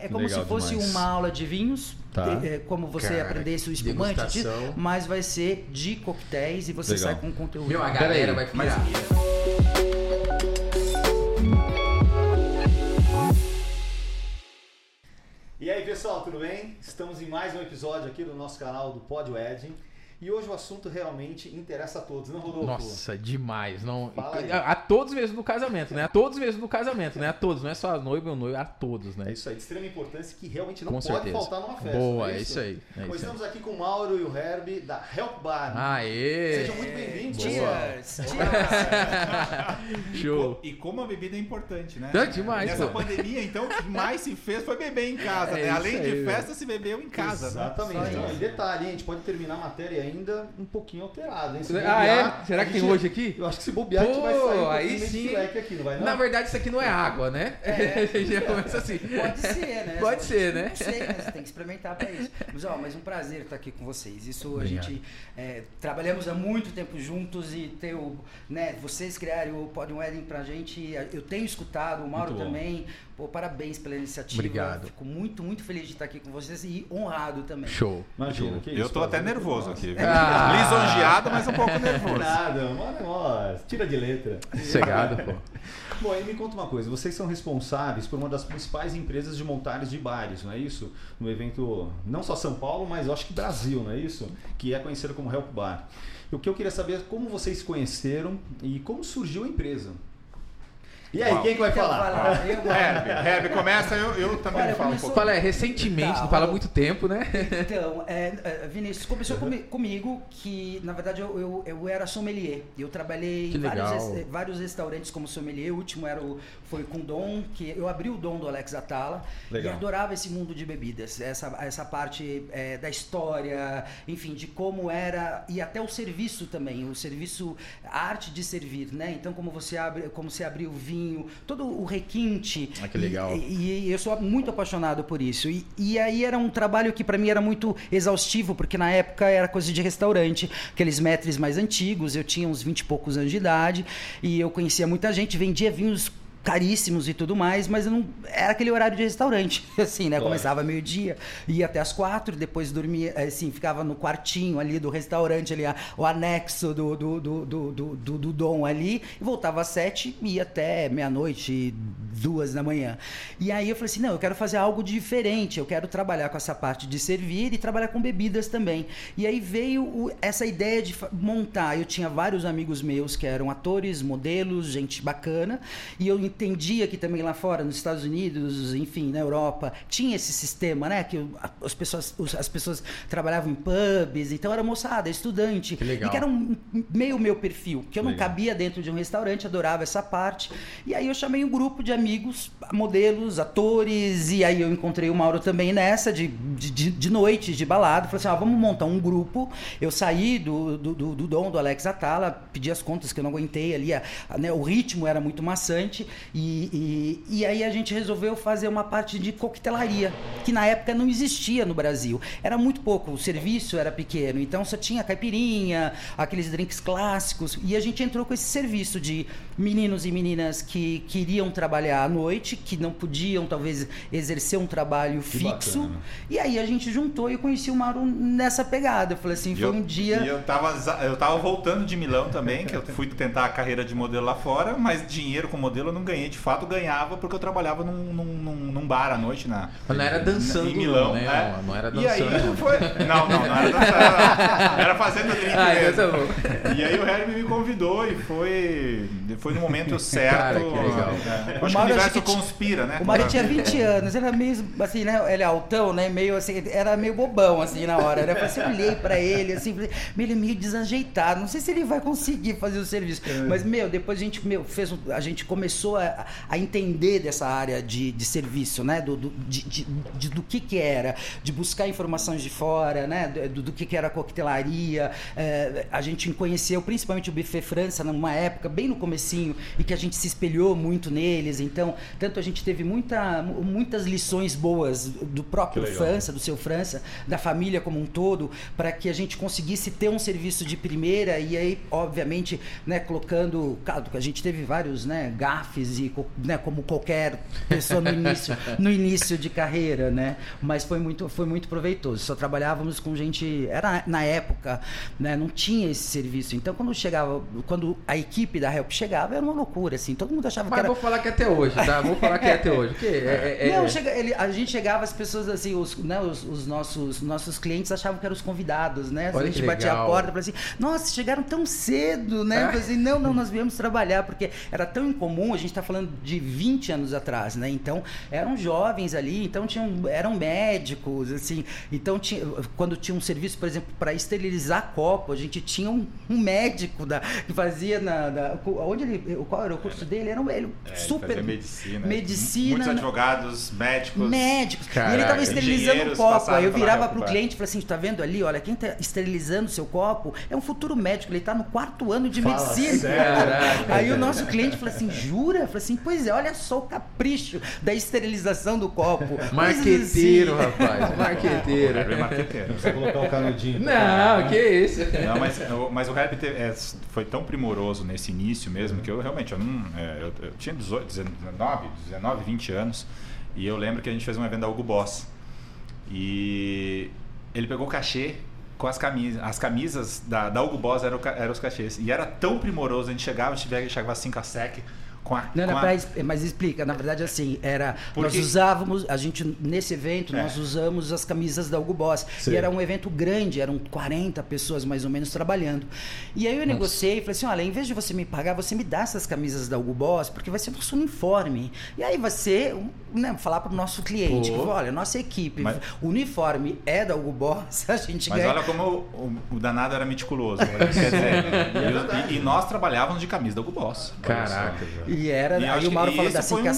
É, é como Legal se fosse demais. uma aula de vinhos, Tá. de- é, como você Cara, aprendesse o espumante, degustação. mas vai ser de coquetéis e você Legal. sai com conteúdo. Meu, a galera aí, vai Mas pirar. E aí pessoal, tudo bem? Estamos em mais um episódio aqui do nosso canal do Pod Wedding. E hoje o assunto realmente interessa a todos, não Rodolfo? Nossa, demais. Não, Fala aí. a, a todos mesmo no casamento, né? A todos mesmo no casamento, né? A todos, não é só a noiva e o noivo, a todos, É né? isso aí, de extrema importância que realmente não Com pode certeza. faltar numa festa. Boa, não é isso aí. É Pois isso aí. estamos aqui com o Mauro e o Herb da Help Bar. Aê! Sejam muito bem-vindos. Cheers! cheers. Show! E como a bebida é importante, né? É demais, Nessa pô. pandemia, então, o que mais se fez foi beber em casa, É né? isso Além aí, de festa, se bebeu em casa, né? Exatamente. Só Então, isso. e detalhe, hein, a gente pode terminar a matéria ainda um pouquinho alterado, hein? Se Ah, bobear, é? Será a que tem gente- hoje aqui? Eu acho que se bobear, a gente vai Pô, sair um aí sim. aqui, não vai não? Na verdade, isso aqui não é água, né? Já começa assim. Pode ser, né? Pode ser, né? Não sei, né? Você tem que experimentar pra isso. Mas, ó, mas um prazer estar aqui com vocês. Isso a Obrigado. gente é, trabalhamos há muito tempo juntos e ter o, né, vocês criarem o Pod Wedding pra gente. Eu tenho escutado, o Mauro também. Pô, parabéns pela iniciativa. Obrigado. Fico muito, muito feliz de estar aqui com vocês e honrado também. Show. Imagina, que Eu isso, tô até nervoso todo aqui. Ah. Lisonjeado, mas um pouco nervoso. Nada, mano. Tira de letra. Sossegado, pô. Bom, aí me conta uma coisa, vocês são responsáveis por uma das principais empresas de montagens de bares, não é isso? No evento, não só São Paulo, mas eu acho que Brasil, não é isso? Que é conhecido como Help Bar. E o que eu queria saber é como vocês se conheceram e como surgiu a empresa. E aí, Uau. quem que vai falar? Herb, Herb, começa, eu, eu também Olha, falo um começou- pouco. Fala, é, recentemente, Tá, não fala há muito tempo, né? Então, é, é, Vinícius, começou comi- comigo que, na verdade, eu, eu, eu era sommelier. Eu trabalhei Que em vários, vários restaurantes como sommelier. O último era o, foi com o Dom, que eu abri o Dom do Alex Atala. Legal. E adorava esse mundo de bebidas. Essa, essa parte é, da história, enfim, de como era. E até o serviço também. O serviço, a arte de servir, né? Então, como você abre, como você abrir o vinho, todo o requinte. Ah, que legal. E, e eu sou muito apaixonado por isso. E, e aí era um trabalho que para mim era muito exaustivo, porque na época era coisa de restaurante, aqueles metres mais antigos. Eu tinha uns 20 e poucos anos de idade e eu conhecia muita gente, vendia vinhos caríssimos e tudo mais, mas não era aquele horário de restaurante, assim, né? Claro. Começava meio-dia, ia até as quatro, depois dormia, assim, ficava no quartinho ali do restaurante, ali, o anexo do, do, do, do, do, do- do Dom ali, e voltava às sete e ia até meia-noite, duas da manhã. E aí eu falei assim, não, eu quero fazer algo diferente, eu quero trabalhar com essa parte de servir e trabalhar com bebidas também. E aí veio o- essa ideia de montar, eu tinha vários amigos meus que eram atores, modelos, gente bacana, e eu entendia que também lá fora, nos Estados Unidos, enfim, na Europa, tinha esse sistema, né, que as pessoas, as pessoas trabalhavam em pubs, então era moçada, estudante, Que legal. e que era um, meio meu perfil, que eu não Legal. cabia dentro de um restaurante, adorava essa parte. E aí eu chamei um grupo de amigos, modelos, atores, e aí eu encontrei o Mauro também nessa, de, de, de, de noite, de balada. Falei assim: ah, vamos montar um grupo. Eu saí do, do, do, do Dom, do Alex Atala, pedi as contas que eu não aguentei ali, a- a- né, o ritmo era muito maçante. E, e, e aí a gente resolveu fazer uma parte de coquetelaria, que na época não existia no Brasil. Era muito pouco, o serviço era pequeno, então só tinha caipirinha, aqueles drinks clássicos. E a gente entrou com esse serviço de meninos e meninas que queriam trabalhar à noite, que não podiam talvez exercer um trabalho Que fixo. bacana. E aí a gente juntou e eu conheci o Mauro nessa pegada. Eu falei assim, foi eu- um dia. E eu tava, eu tava voltando de Milão também, que eu fui tentar a carreira de modelo lá fora, mas dinheiro com modelo eu não ganhei. De fato, ganhava porque eu trabalhava num, num, num- bar à noite na. Mas não era dançando, em Milão, né? né? Não, não era E aí dançando. foi. Não, não, não era dançando. Era, fazendo drink Ah, mesmo. tá bom. E aí o Herb me convidou e foi, foi no momento certo. Cara, que legal. É, O Acho que o universo que conspira, né? O Mário tinha 20 anos, era meio assim, né? Ele é altão, né? Meio assim, era meio bobão assim na hora, né? Eu assim, eu olhei pra ele, assim, falei, "Meu, ele é meio desajeitado. Não sei se ele vai conseguir fazer o serviço. Mas, meu, depois a gente, meu, fez. um- A gente começou a, a entender dessa área de, de serviço, né? Do, do, de, de- de- do que que era, de buscar informações de fora, né? Do, do que que era a coquetelaria. É, a gente conheceu principalmente o Buffet França numa época, bem no comecinho, e que a gente se espelhou muito neles. Então, tanto a gente teve muita, mu- muitas lições boas do próprio. França, do seu França, da família como um todo, para que a gente conseguisse ter um serviço de primeira e aí, obviamente, né, colocando, claro, a gente teve vários, né, gafes e né, como qualquer pessoa no início, no início de carreira, né? Mas foi muito, foi muito proveitoso. Só trabalhávamos com gente, era na época, né? Não tinha esse serviço. Então quando chegava, quando a equipe da Help chegava, era uma loucura, assim. Todo mundo achava Mas que era. vou falar que até hoje, tá? Vou falar que é até hoje. Porque é, é- é- Não, chega- ele- a gente chegava, as pessoas assim, os, né, os, os nossos, nossos clientes achavam que eram os convidados, né? Olha a gente que batia a porta falava assim, nossa, chegaram tão cedo, né? É. Assim, não, não, nós viemos trabalhar, porque era tão incomum, a gente está falando de 20 anos atrás, né? Então, eram jovens ali, então tinham, eram médicos, assim, então tinha, quando tinha um serviço, por exemplo, para esterilizar copo, a gente tinha um, um médico da, que fazia na, da, onde ele, qual era o curso dele? Era um ele, É, ele super fazia medicina. medicina, Muitos né? advogados, médicos. médicos. e Caraca, ele estava esterilizando o copo. Aí eu virava pro Bar. cliente e falei assim: tá vendo ali? Olha, quem tá esterilizando o seu copo é um futuro médico, ele tá no quarto ano de Fala medicina. sério? Aí o nosso cliente falou assim: jura? Eu falei assim: pois é, olha só o capricho da esterilização do copo. Marqueteiro, assim. rapaz. Marqueteiro. Herbert é marqueteiro. Precisa colocar o canudinho. Não, que isso. Não, mas, mas o rap é, foi tão primoroso nesse início mesmo que eu realmente eu não, é, eu, eu tinha 18, 19, 19, 20 anos e eu lembro que a gente fez um evento da Hugo Boss e ele pegou o cachê com as camisas, as camisas da, da Hugo Boss eram, eram os cachês e era tão primoroso, a gente chegava, chegava, chegava assim com a sec, com a, Não, com não, pra mas explica, na verdade assim, era nós Porque- usávamos, a gente nesse evento É. nós usamos as camisas da Hugo Boss Sim. e era um evento grande, eram 40 pessoas mais ou menos trabalhando. E aí eu negociei e falei assim, olha, em vez de você me pagar, você me dá essas camisas da Hugo Boss, porque vai ser nosso uniforme. E aí vai ser, né, falar pro nosso cliente, Pô. olha, nossa equipe, Mas- o uniforme é da Hugo Boss, a gente Mas ganha olha como o, o- o danado era meticuloso. Quer dizer, e, e- e nós trabalhávamos de camisa da Hugo Boss. Caraca. E era, E aí o Mauro falou da esse foi Cinca um-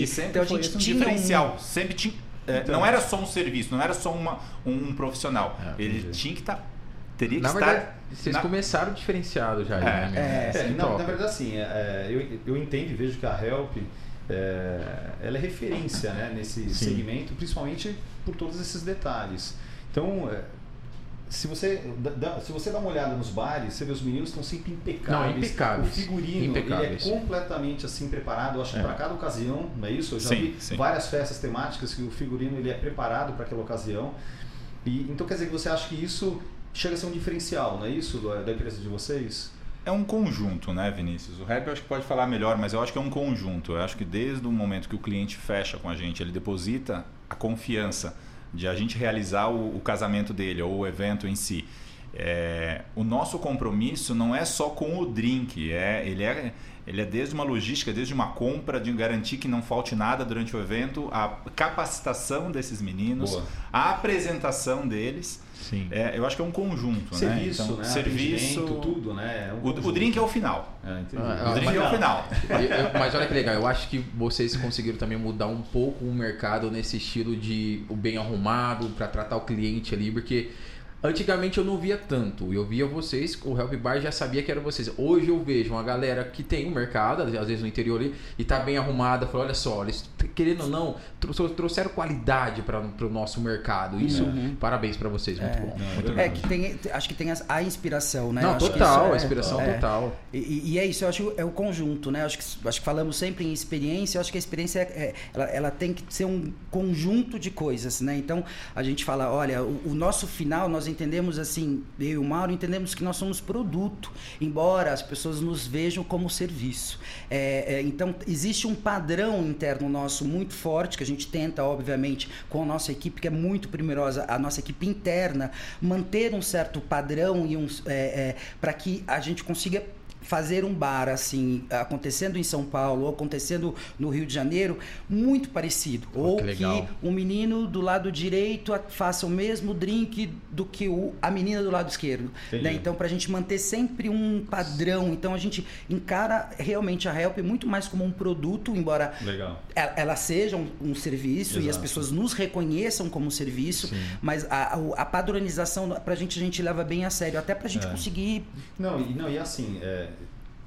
E então a gente um tinha um- diferencial. Sempre tinha. é, Então. não era só um serviço, não era só uma, um, profissional. É, Ele entendi. tinha que estar. teria que Na estar. verdade, vocês na- começaram diferenciado já, É, né? é, É, não, na verdade, assim, é, é, eu, eu entendo e vejo que a Help é, ela é referência né, nesse Sim. segmento, principalmente por todos esses detalhes. Então, é, se você, dá- se você dá uma olhada nos bares, você vê os meninos estão sempre impecáveis. Não, impecáveis. O figurino Impecáveis. ele é completamente assim preparado, eu acho que É. para cada ocasião, não é isso? Eu já Sim, vi sim. várias festas temáticas que o figurino ele é preparado para aquela ocasião. E, então quer dizer que você acha que isso chega a ser um diferencial, não é isso, da, da empresa de vocês? É um conjunto, né, Vinícius? O rap eu acho que pode falar melhor, mas eu acho que é um conjunto. Eu acho que desde o momento que o cliente fecha com a gente, ele deposita a confiança de a gente realizar o, o casamento dele ou o evento em si. É, o nosso compromisso não é só com o drink, é, ele, é, ele é desde uma logística, desde uma compra, de garantir que não falte nada durante o evento, a capacitação desses meninos, Boa. a apresentação deles. Sim. É, eu acho que é um conjunto, Serviço, né? né? Então, serviço, Atendimento, tudo, né? É um o, o conjunto. drink é o final. É. Ah, O drink é o final. Eu- eu- mas olha que legal, eu acho que vocês conseguiram também mudar um pouco o mercado nesse estilo de o bem arrumado para tratar o cliente ali, porque antigamente eu não via tanto. Eu via vocês, o Help Bar já sabia que era vocês. Hoje eu vejo uma galera que tem um mercado, às vezes no interior ali, e tá bem arrumada, fala, olha só, eles querendo ou não, trou- trouxeram qualidade para o nosso mercado. Isso, Uhum. parabéns para vocês, muito bom. Muito É que tem, acho que tem as- a inspiração, né? Não, acho que total, a é- inspiração é. total. E, e é isso, eu acho que é o conjunto, né? Acho que, acho que falamos sempre em experiência, eu acho que a experiência é, é- ela, ela tem que ser um conjunto de coisas, né? Então a gente fala, olha, o, o nosso final, nós entendemos assim, eu e o Mauro entendemos que nós somos produto, embora as pessoas nos vejam como serviço. É, é, então existe um padrão interno nosso muito forte, que a gente tenta, obviamente, com a nossa equipe, que é muito primorosa, a nossa equipe interna, manter um certo padrão e um, para que a gente consiga fazer um bar assim acontecendo em São Paulo ou acontecendo no Rio de Janeiro muito parecido ou que que, o menino do lado direito a- faça o mesmo drink do que o, a menina do lado esquerdo né? então para a gente manter sempre um padrão então a gente encara realmente a Help muito mais como um produto embora Legal. ela, ela seja um, um serviço e as Exato. pessoas nos reconheçam como serviço, mas a, a, a padronização pra gente a gente leva bem a sério, até pra gente É. conseguir. Não, e, não, e assim, é,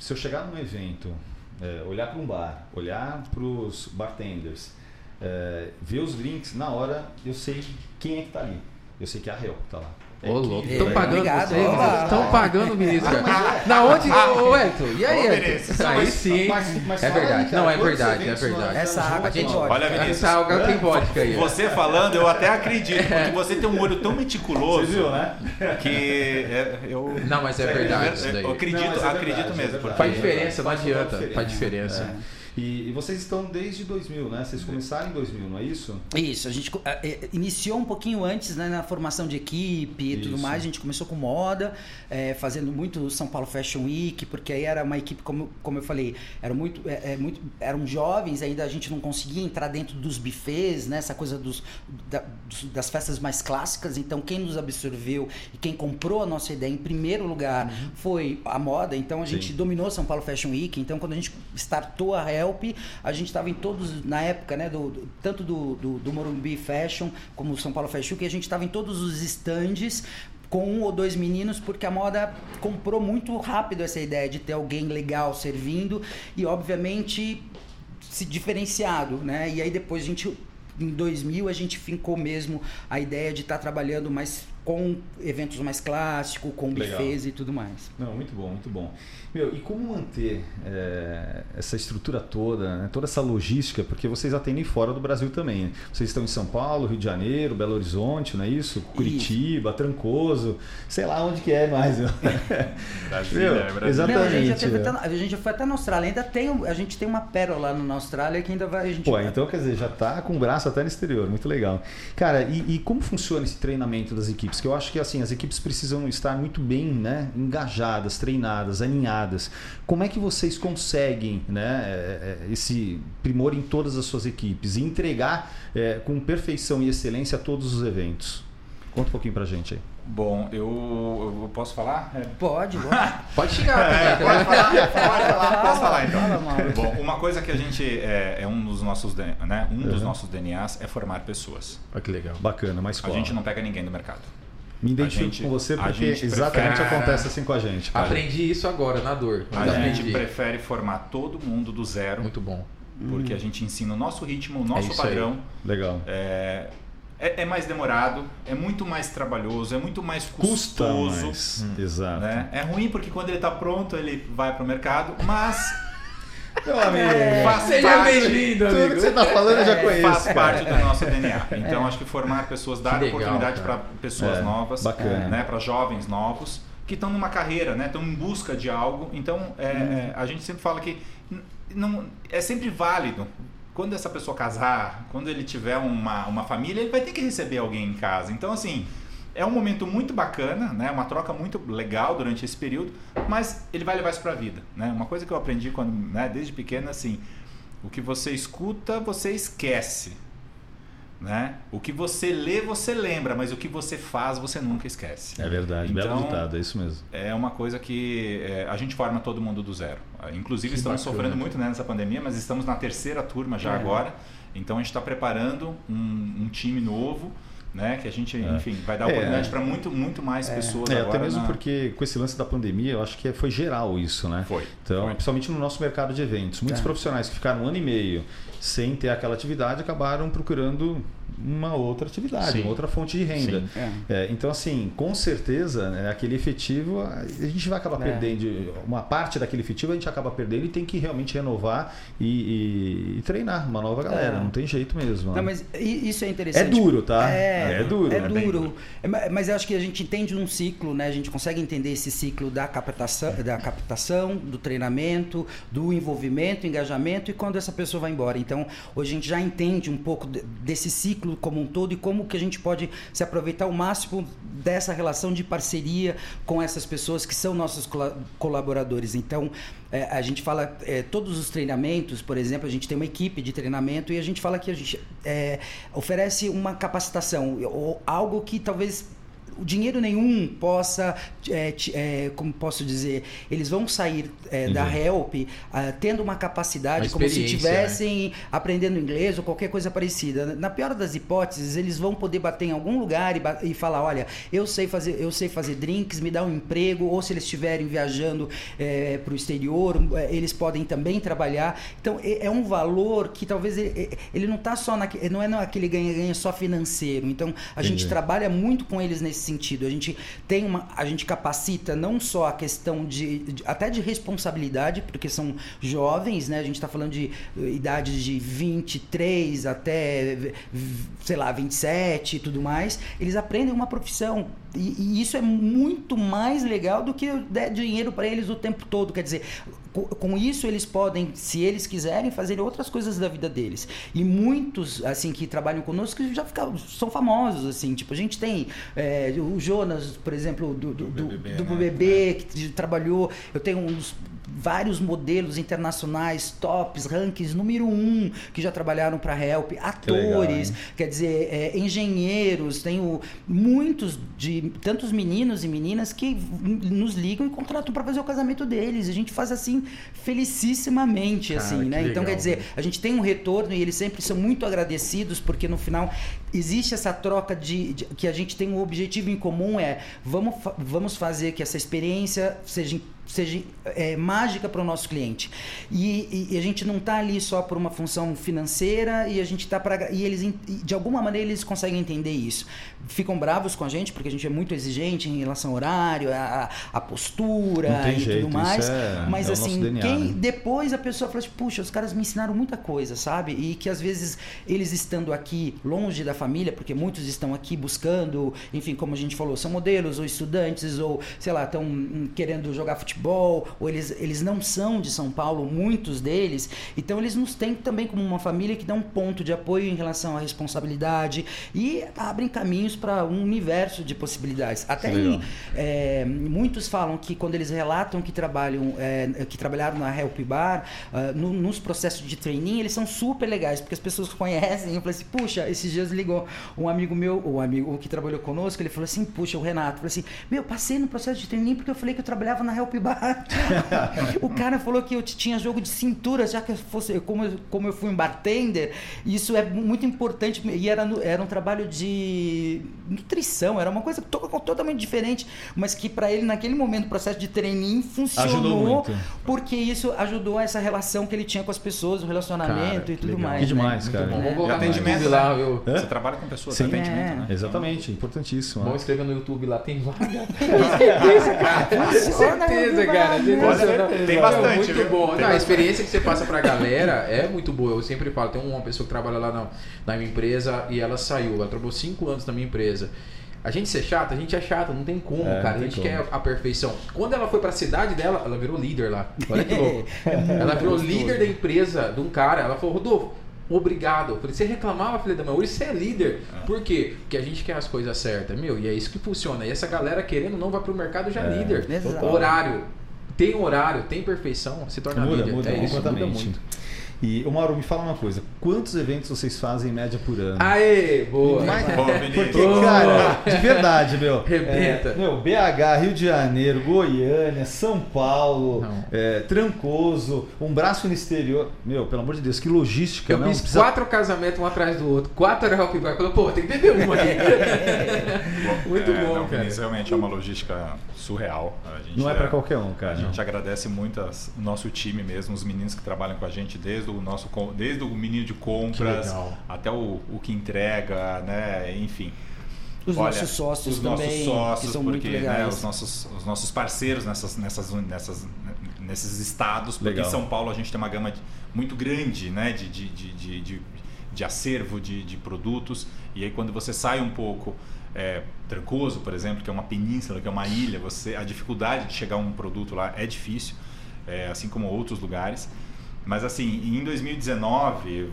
se eu chegar num evento, é, olhar para um bar, olhar para os bartenders, é, ver os drinks, na hora eu sei quem é que tá ali. Eu sei que é a Help tá lá. Ô, louco. É, Estão pagando obrigado, você? Estão pagando o Vinícius, cara. Na onde? Ô, ô, Hector, e aí? Vinícius. Aí sim. mas- mas É verdade. cara, Não, é verdade, é verdade. Essa água tem vodka. Olha, Vinícius. Essa água tem vodka aí. Você falando, eu até acredito, porque você tem um olho tão meticuloso Você viu, né? que é, eu. Não, mas é verdade isso daí. Eu acredito, é acredito verdade, é mesmo. Faz diferença, não adianta. Faz diferença. É. E, e vocês estão desde 2000, né? Vocês começaram em 2000, não é isso? Isso, a gente eh, eh, iniciou um pouquinho antes né, na formação de equipe e tudo Isso. mais. A gente começou com moda, eh, fazendo muito São Paulo Fashion Week, porque aí era uma equipe, como, como eu falei, era muito, eh, eh, muito, eram jovens, ainda a gente não conseguia entrar dentro dos buffets, né, essa coisa dos, da- das festas mais clássicas. Então, quem nos absorveu e quem comprou a nossa ideia em primeiro lugar foi a moda. Então, a gente Sim. dominou São Paulo Fashion Week. Então, quando a gente startou a A gente estava em todos, na época, né, do, do- tanto do, do, do Morumbi Fashion como São Paulo Fashion Week, a gente estava em todos os estandes com um ou dois meninos, porque a moda comprou muito rápido essa ideia de ter alguém legal servindo e, obviamente, se diferenciado, né? E aí depois a gente em 2000 a gente fincou mesmo a ideia de estar trabalhando mais com eventos mais clássicos, com Legal. buffets e tudo mais. Não, muito bom, muito bom. Meu, e como manter é, essa estrutura toda, né, toda essa logística, porque vocês atendem fora do Brasil também. né? Vocês estão em São Paulo, Rio de Janeiro, Belo Horizonte, não é isso? Curitiba, Trancoso, sei lá onde que é mais. Brasília, Meu, é Brasília. exatamente. Não, a, gente já teve é. até na- a gente já foi até na Austrália, ainda tem, a gente tem uma pérola lá na Austrália que ainda vai a gente Pô, então quer dizer, já tá com o braço até no exterior, muito legal. Cara, e, e como funciona esse treinamento das equipes? Que eu acho que assim, as equipes precisam estar muito bem né, engajadas, treinadas, alinhadas. Como é que vocês conseguem né, é, é, esse primor em todas as suas equipes e entregar é, com perfeição e excelência todos os eventos? Conta um pouquinho pra gente aí. Bom, eu, eu posso falar? É. Pode, pode. Pode chegar É, pode falar, pode falar, posso falar então. Bom, uma coisa que a gente é, é um dos nossos, né, um dos Uhum. nossos DNAs é formar pessoas. Olha que legal. Bacana, uma A gente não pega ninguém do mercado. Me identifico gente- com você a porque gente exatamente prefere- acontece assim com a gente. cara. Aprendi isso agora, na dor. A Mas gente aprendi. prefere formar todo mundo do zero, Muito bom. porque a gente ensina o nosso ritmo, o nosso aí. padrão. Legal. É, é, é mais demorado, é muito mais trabalhoso, é muito mais Custa custoso. mais. Exato. Né? É ruim porque quando ele está pronto ele vai para o mercado, mas Meu amigo. faz Seja parte- bem-vindo, Tudo que amigo. você tá falando eu já conheço. faz cara. parte do nosso DNA. Então acho que formar pessoas, dar Que legal, oportunidade para pessoas É, novas, bacana. né, para jovens novos que estão numa carreira, né, estão em busca de algo. Então é, é, a gente sempre fala que não é sempre válido. Quando essa pessoa casar, quando ele tiver uma, uma família, ele vai ter que receber alguém em casa. Então assim é um momento muito bacana, né? Uma troca muito legal durante esse período, mas ele vai levar isso para a vida, né? Uma coisa que eu aprendi quando, né, desde pequeno, assim, o que você escuta, você esquece, né? O que você lê, você lembra, mas o que você faz, você nunca esquece. É verdade, belo Então, ditado, é isso mesmo. É uma coisa que é, a gente forma todo mundo do zero. Inclusive Que estamos bacana. sofrendo muito né, nessa pandemia, mas estamos na terceira turma já É. agora. Então a gente está preparando um, um time novo, né? Que a gente, É. enfim, vai dar É. oportunidade para muito, muito mais pessoas É, agora. até mesmo na- porque com esse lance da pandemia, eu acho que foi geral isso, né? Foi. Então, Foi. principalmente no nosso mercado de eventos. Muitos Tá. profissionais que ficaram um ano e meio sem ter aquela atividade acabaram procurando uma outra atividade, Sim. uma outra fonte de renda. É. É, então, assim, com certeza, né, aquele efetivo, a gente vai acabar É. perdendo. Uma parte daquele efetivo a gente acaba perdendo e tem que realmente renovar e, e- e treinar uma nova galera. É. Não tem jeito mesmo. né? Não, mas isso é É interessante. duro, tá? É, É duro. É né? duro. É, ma- Mas eu acho que a gente entende um ciclo, né? A gente consegue entender esse ciclo da captação, da captação, do treinamento, do envolvimento, engajamento e quando essa pessoa vai embora. Então, hoje a gente já entende um pouco de- desse ciclo como um todo e como que a gente pode se aproveitar o máximo dessa relação de parceria com essas pessoas que são nossos cola- colaboradores. Então, é, a gente fala é, todos os treinamentos, por exemplo, a gente tem uma equipe de treinamento e a gente fala que a gente é, oferece uma capacitação, ou algo que talvez o dinheiro nenhum possa, é, é, como posso dizer, eles vão sair é, da Help ah, tendo uma capacidade Uma como se experiência, tivessem aprendendo inglês ou qualquer coisa parecida. Na pior das hipóteses, eles vão poder bater em algum lugar e, e falar, olha, eu sei fazer, eu sei fazer drinks, me dá um emprego, ou se eles estiverem viajando para o exterior, eh, eles podem também trabalhar. Então é, é um valor que talvez ele, ele não está só naque, não é naquele ganha-ganha só financeiro. Então a Entendi. gente trabalha muito com eles nesse sentido. A gente tem uma, a gente capacita não só a questão de, de até de responsabilidade, porque são jovens, né? A gente está falando de eh, idades de 23 até sei lá, 27 e tudo mais. Eles aprendem uma profissão e, e isso é muito mais legal do que dar dinheiro para eles o tempo todo. Quer dizer, com isso eles podem, se eles quiserem, fazer outras coisas da vida deles. E muitos, assim, que trabalham conosco já ficaram, são famosos, assim. Tipo, a gente tem é, o Jonas, por exemplo, do, do, do, BBB, do BBB né? que trabalhou. Eu tenho uns vários modelos internacionais, tops, rankings, número um, que já trabalharam para Help, atores, que legal, quer dizer, é, engenheiros, tenho muitos de tantos meninos e meninas que nos ligam e contratam para fazer o casamento deles. A gente faz assim felicissimamente, Cara, assim, né? Legal, então quer dizer, a gente tem um retorno e eles sempre são muito agradecidos porque no final existe essa troca de, de que a gente tem um objetivo em comum é vamos vamos fazer que essa experiência seja seja é, mágica para o nosso cliente. E, e, a gente não está ali só por uma função financeira e a gente está para e eles de alguma maneira eles conseguem entender isso. Ficam bravos com a gente porque a gente é muito exigente em relação ao horário, a, a postura e jeito, tudo mais. É, mas é assim, DNA, quem né? depois a pessoa fala, tipo, puxa, os caras me ensinaram muita coisa, sabe? E que às vezes eles estando aqui longe da família, porque muitos estão aqui buscando, enfim, como a gente falou, são modelos ou estudantes ou sei lá, estão hum, querendo jogar futebol ou eles, eles não são de São Paulo, muitos deles. Então eles nos têm também como uma família que dá um ponto de apoio em relação à responsabilidade e abrem caminhos para um universo de possibilidades. Até aí, é, muitos falam que quando eles relatam que trabalham, é, que trabalharam na Help Bar, uh, no, nos processos de training, eles são super legais, porque as pessoas conhecem. Eu falei assim, puxa, esses dias ligou um amigo meu, o amigo que trabalhou conosco, ele falou assim, puxa, o Renato, falou assim, meu, passei no processo de training porque eu falei que eu trabalhava na Help bar. o cara falou que eu tinha jogo de cintura, já que fosse como, como eu fui um bartender. Isso é muito importante e era, era um trabalho de nutrição, era uma coisa to, totalmente diferente, mas que para ele naquele momento o processo de treininho funcionou porque isso ajudou essa relação que ele tinha com as pessoas, o relacionamento cara, e tudo legal. mais. Que demais, né? cara. Bom. Colocar atendimento lá, viu? Você trabalha com pessoas, Sim. atendimento, é. né? Exatamente, importantíssimo. Vamos escrever no YouTube lá, tem vaga. certeza, cara. certeza certeza, cara. Tem bastante. Muito viu? bom. Não, a experiência que você passa pra galera é muito boa. Eu sempre falo, tem uma pessoa que trabalha lá na, na minha empresa e ela saiu. Ela trabalhou cinco anos na minha empresa. A gente ser chato, a gente é chato, não tem como, é, cara. A gente como. quer a perfeição. Quando ela foi pra cidade dela, ela virou líder lá. Olha que louco. ela virou líder da empresa de um cara. Ela falou, Rodolfo, obrigado. Eu falei, você reclamava, filha da mãe, hoje você é líder. É. Por quê? Porque a gente quer as coisas certas, meu, e é isso que funciona. E essa galera querendo não vai pro mercado já é, líder. Exato. Horário. Tem horário, tem perfeição, se torna muda, líder. Muda, é isso, muda muito. E, o Mauro, me fala uma coisa. Quantos eventos vocês fazem em média por ano? Aê, boa. Mas, porque, cara, de verdade, meu. Rebenta. É, meu, BH, Rio de Janeiro, Goiânia, São Paulo, é, Trancoso, um braço no exterior. Meu, pelo amor de Deus, que logística, Eu não? fiz precisa... quatro casamentos um atrás do outro. Quatro era Rock Bar. Falei, pô, tem que beber uma aí. Muito é, bom, não, cara. Realmente é uma logística surreal. não é, é para qualquer um, cara. A gente agradece muito as, o nosso time mesmo, os meninos que trabalham com a gente desde o nosso desde o menino de compras até o, o que entrega, né? Enfim. Os Olha, nossos sócios os também, nossos sócios, são porque, muito né, legais. Né, os, nossos, os nossos parceiros nessas, nessas, nessas, nesses estados, porque Legal. em São Paulo a gente tem uma gama muito grande né, de, de, de, de, de acervo de, de produtos, e aí quando você sai um pouco é, Trancoso, por exemplo, que é uma península, que é uma ilha, você a dificuldade de chegar a um produto lá é difícil, é, assim como outros lugares. Mas assim, em 2019,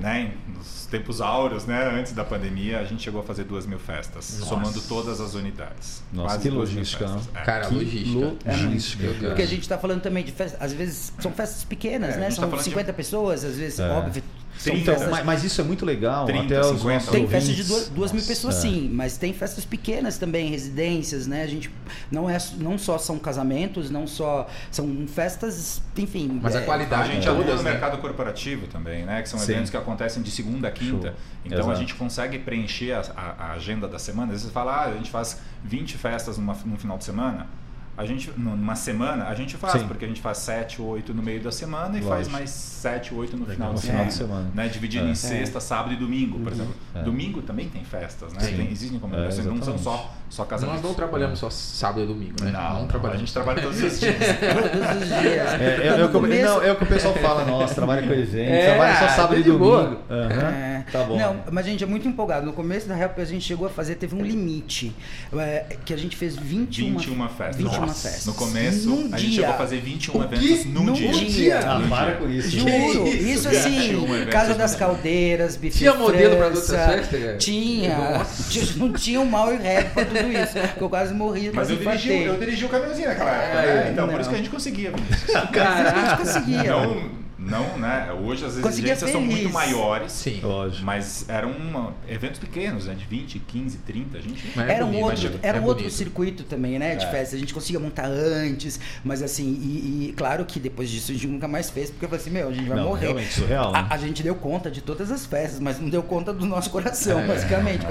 né, nos tempos áureos, né, antes da pandemia, a gente chegou a fazer duas mil festas, Nossa. somando todas as unidades. Nossa, Quase que logística. Né? É. Cara, que logística. logística. É, porque a gente está falando também de festas, às vezes são festas pequenas, é, né? Tá são tá 50 de... pessoas, às vezes, é. óbvio, 30, mas, mas, isso é muito legal. 30, até 50, os tem festas de duas, duas mil pessoas, é. sim, mas tem festas pequenas também, residências, né? A gente não é não só são casamentos, não só são festas, enfim. Mas é, a qualidade a gente é, aluga no né? mercado corporativo também, né? Que são sim. eventos que acontecem de segunda a quinta. Show. Então Exato. a gente consegue preencher a, a, a, agenda da semana. Às vezes você fala, ah, a gente faz 20 festas numa, num final de semana a gente, numa semana, a gente faz, Sim. porque a gente faz 7, 8 no meio da semana e Lógico. faz mais 7, 8 no Legal, final no da final semana. de semana. Né? Dividido É. em sexta, sábado e domingo, por exemplo. É. Domingo também tem festas, né? Tem, existem comemorações, É, não são só, só casamentos. Nós não trabalhamos só sábado e domingo, né? Não, não, a gente trabalha todos os dias. Todos os dias. É, é, é, o que, não, é o que o pessoal fala, nossa, trabalha com evento, É, trabalha só sábado e domingo. É. Tá bom. Não, mas a gente é muito empolgado. No começo da Help a gente chegou a fazer, teve um limite. é, que a gente fez 21, 21 festas. 21 Nossa, festas. No começo, Num a gente dia. chegou a fazer 21 O eventos num Num dia. dia. Ah, para com isso. Juro, Que isso, isso, assim, 21 eventos Casa das. Caldeiras, Bife Tinha modelo pra França, outras festas, cara? Tinha. Não tinha o mal e rap pra tudo isso. que Eu quase morri, Mas eu dirigi, eu dirigi o caminhãozinho naquela época, É, né? Então, não. por isso que a gente conseguia. Caraca. A gente conseguia. Não, não, né? Hoje as exigências são muito maiores. Sim. Lógico. Mas eram uma- eventos pequenos, né? De 20, 15, 30. A gente. Mas é Era um bonito, outro, imagina. era É um outro circuito também, né? De É. festa. A gente conseguia montar antes, mas assim, e, e claro que depois disso a gente nunca mais fez, porque eu falei assim, meu, a gente vai Não, morrer. realmente surreal, né? A, a gente deu conta de todas as festas, mas não deu conta do nosso coração, É. basicamente.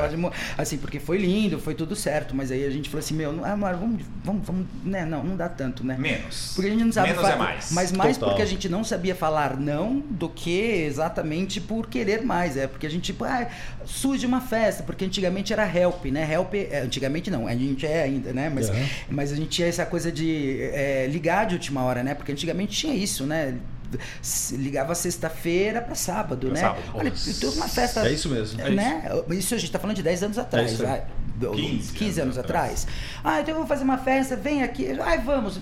Assim, porque foi lindo, foi tudo certo, mas aí a gente falou assim, meu, não- ah, Mário, vamos, vamos, vamos, né? Não, não dá tanto, né? Menos. Porque a gente não sabe Menos fa- é mais. Mas mais Total. porque a gente não sabia falar não do que exatamente por querer mais. É porque a gente, tipo, ah, surge uma festa, porque antigamente era help, né? Help, é, antigamente não, a gente é ainda, né? Mas, mas a gente tinha essa coisa de é, ligar de última hora, né? Porque antigamente tinha isso, né? Ligava sexta-feira para sábado, Pra né? sábado. Olha, eu tenho uma festa. É isso mesmo. É isso. né? Isso a gente tá falando de 10 anos atrás, isso. Do- 15 15 anos anos atrás. Ah, então eu vou fazer uma festa, vem aqui. Ai, vamos.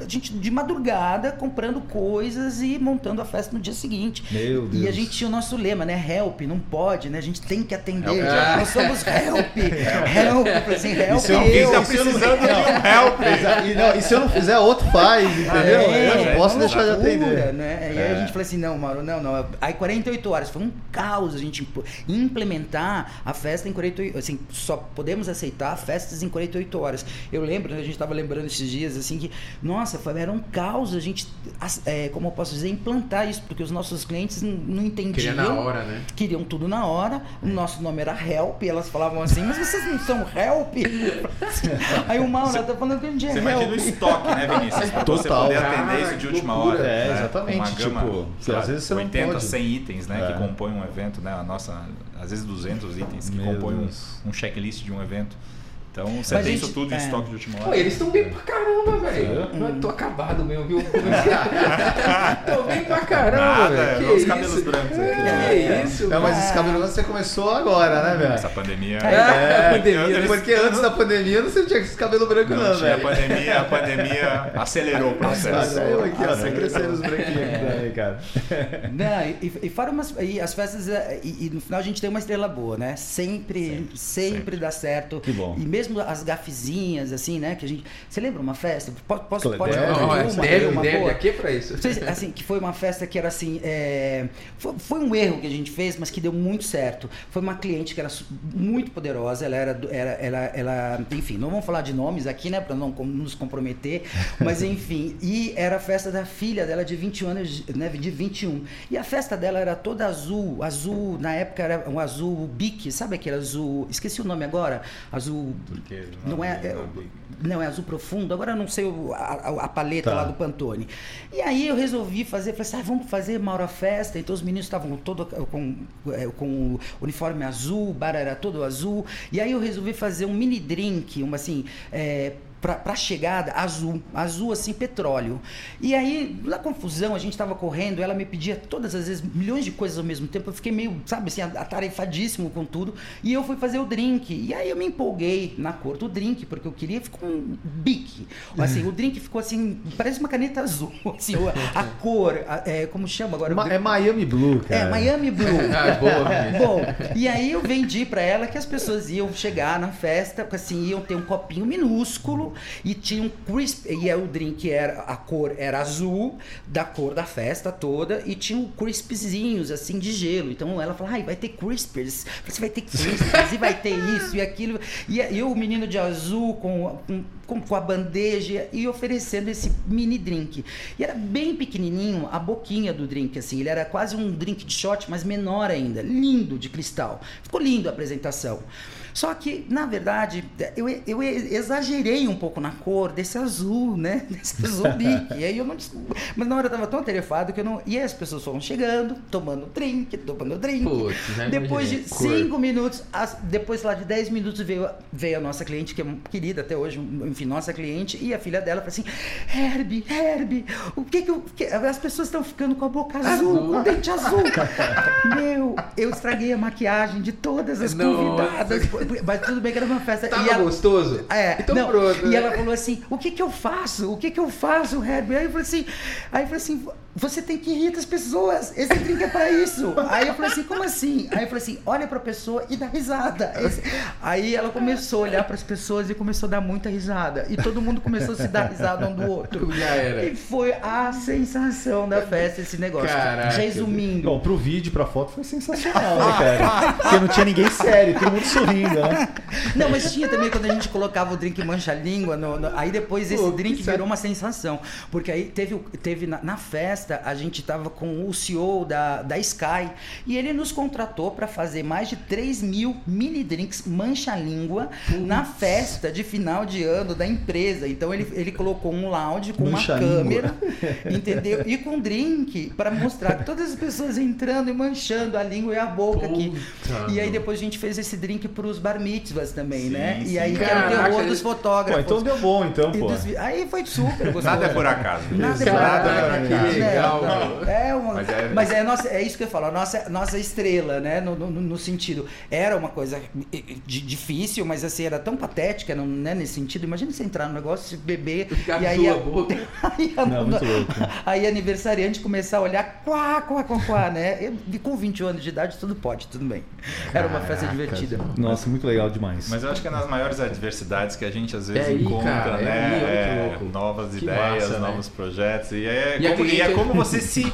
A gente de madrugada comprando coisas e montando a festa no dia seguinte. Meu E a Deus. gente tinha o nosso lema, né? Help, não pode, né? A gente tem que atender. Help. Nós somos help. help, eu falei assim, help E se não- precisando de um help. E, não, e se eu não fizer, outro faz, entendeu? É, eu não posso uma deixar de atender. Né? E aí a gente falou assim, não, Mauro, não, não. Aí 48 horas, foi um caos a gente imp- implementar a festa em 48 assim, só podemos aceitar festas em 48 horas. Eu lembro, né, a gente estava lembrando esses dias, assim, que, nossa, foi, era um caos a gente, é, como eu posso dizer, implantar isso, porque os nossos clientes não, não entendiam. Queria na hora, né? Queriam tudo na hora, o nosso nome era Help, e elas falavam assim, mas vocês não são Help? Aí o Mauro tá falando que a gente é Você imagina o Help. estoque, né, Vinícius? Pra você Total. poder atender Cara, isso de que última loucura. hora. É, né? exatamente, Uma gama, tipo, sei lá, às vezes você não 80, pode. 100 itens, né? É. Que compõem um evento, né? A nossa, às vezes 200 itens que Meu compõem um, um checklist de um evento. Então, você Mas, tem gente, isso tudo em é. estoque de última Pô, hora. eles estão bem pra caramba, velho. Eu tô acabado mesmo, viu? tô bem pra caramba, velho. é, Que os isso? cabelos brancos aqui. Que isso? Não, mas cara. esse cabelo você começou agora, né, velho? Essa pandemia. É, a pandemia, eu- né? Porque antes da pandemia você não tinha esse cabelo branco, Não, não, tinha a velho. pandemia, a pandemia acelerou o processo. Acelerou aqui, ó. Você cresceram os branquinhos aqui também, cara. Não, e, e fora umas. E as festas. é, E, e no final a gente tem uma estrela boa, né? Sempre, sempre, sempre. dá certo. Que bom. E mesmo as gafezinhas, assim, né? Que a gente. Você lembra uma festa? Pode, posso, Claro, pode Não, é, uma, deve, uma deve. boa? Aqui é pra isso. Vocês, assim, que foi uma festa que era assim. é, foi, foi um erro que a gente fez, mas que deu muito certo. Foi uma cliente que era muito poderosa, ela era, era ela, ela, enfim, não vamos falar de nomes aqui, né, para não nos comprometer, mas enfim, e era a festa da filha dela de 21 anos, né, de 21. E a festa dela era toda azul, azul, na época era um azul bique, sabe aquele azul, esqueci o nome agora, azul Porque não é, é- não é azul profundo. Agora eu não sei o- a, a- a paleta Tá. lá do Pantone. E aí eu resolvi fazer, falei assim, ah, vamos fazer Maura Festa. Então os meninos estavam todo com, é, com o uniforme azul, o bar era todo azul. E aí eu resolvi fazer um mini drink, uma assim, é, pra, pra chegada, azul, azul assim, petróleo. E aí, na confusão, a gente tava correndo, ela me pedia todas as vezes milhões de coisas ao mesmo tempo. Eu fiquei meio, sabe assim, atarefadíssimo com tudo. E eu fui fazer o drink. E aí eu me empolguei na cor do drink, porque eu queria, ficou um bique. Assim, o drink ficou assim, parece uma caneta azul. Assim, a, a cor, a- é, como chama agora? Ma- É Miami Blue, cara. É, Miami Blue. Ah, boa. Bom, e aí eu vendi pra ela que as pessoas iam chegar na festa, assim, iam ter um copinho minúsculo e tinha um crisp, e aí o drink era, a cor era azul, da cor da festa toda, e tinha um crispzinhos, assim, de gelo. Então ela falou, ai, vai ter crispers, você vai ter crispers, e vai ter isso e aquilo. E, e o menino de azul com, com, com a bandeja e oferecendo esse mini drink. E era bem pequenininho a boquinha do drink, assim. Ele era quase um drink de shot, mas menor ainda. Lindo de cristal. Ficou lindo a apresentação. Só que, na verdade, eu, eu exagerei um pouco na cor desse azul, né? Desse azul bique. E aí eu não. Mas na hora eu tava tão atarefado que eu não. E aí as pessoas foram chegando, tomando drink, tomando drink. Putz, depois de imaginei. cinco minutos, as- depois lá de 10 minutos veio, veio a nossa cliente, que é querida até hoje, enfim, nossa cliente, e a filha dela falou assim: Herbie, Herbie, o que que, eu- que as pessoas estão ficando com a boca azul, Azul. com o dente azul? Meu, eu estraguei a maquiagem de todas as Nossa. convidadas, mas tudo bem que era uma festa. Tava e ela, gostoso? é, Então não, pronto. E né? ela falou assim: o que que eu faço? O que que eu faço, Herbie? Aí eu falei assim, aí eu falei assim, você tem que rir das pessoas. Esse drink é pra isso. Aí eu falei assim, como assim? Aí eu falei assim, olha pra pessoa e dá risada. Esse- Aí ela começou a olhar pras pessoas e começou a dar muita risada. E todo mundo começou a se dar risada um do outro. Já era. E foi a sensação da festa esse negócio. Caraca. Resumindo. Bom, pro vídeo, pra foto foi sensacional, né, cara? Porque não tinha ninguém sério, todo mundo sorrindo, né? Não, mas tinha também quando a gente colocava o drink mancha-língua, aí depois esse Pô, drink virou uma sensação. Porque aí teve, teve na, na festa, a gente tava com o CEO da, da Sky e ele nos contratou para fazer mais de 3 mil mini drinks mancha-língua na festa de final de ano da empresa. Então ele, ele colocou um lounge com uma câmera, entendeu? E com drink para mostrar que todas as pessoas entrando e manchando a língua e a boca aqui. Puta, E aí depois a gente fez esse drink pros bar também, Sim, né? sim. E aí que era o Caraca, terror eles- dos Pô, fotógrafos. então deu bom, então, pô. dos Aí foi super gostoso. Nada é por acaso. Nada é por Caraca, acaso. que né? legal, meu. É uma, Mas mas é- é, nossa, é isso que eu falo, a nossa, nossa estrela, né? No, no, no sentido. Era uma coisa di- difícil, mas assim, era tão patética, não, né, nesse sentido. Imagina você entrar no negócio, beber, Ficar e aí. a- boca. aí a- Não, muito louco. Aí aniversariante começar a olhar, quá, quá, quá, quá, né? E com 21 anos de idade, tudo pode, tudo bem. Era uma festa Caraca, divertida. Nossa, muito legal demais. Mas eu acho que é nas maiores adversidades que a gente às vezes É aí, encontra, cara, é né? aí, olha que É, novas Que ideias, massa, né? novos projetos. E é, E como, e é como você se,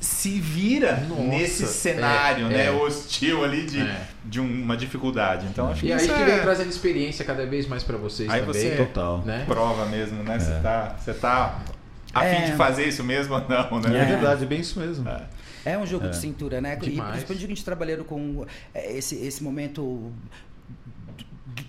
se vira Nossa, nesse é, cenário, né? é. Hostil ali de, É. de uma dificuldade. Então acho que E aí isso que é vem trazendo experiência cada vez mais pra vocês Aí também. você- Total. Né? prova mesmo, né? Você tá, você tá a É. fim de fazer isso mesmo ou não, É, né? verdade, é bem isso mesmo. É um jogo É. de cintura, né? E Demais. principalmente a gente trabalhando com é, esse, esse momento.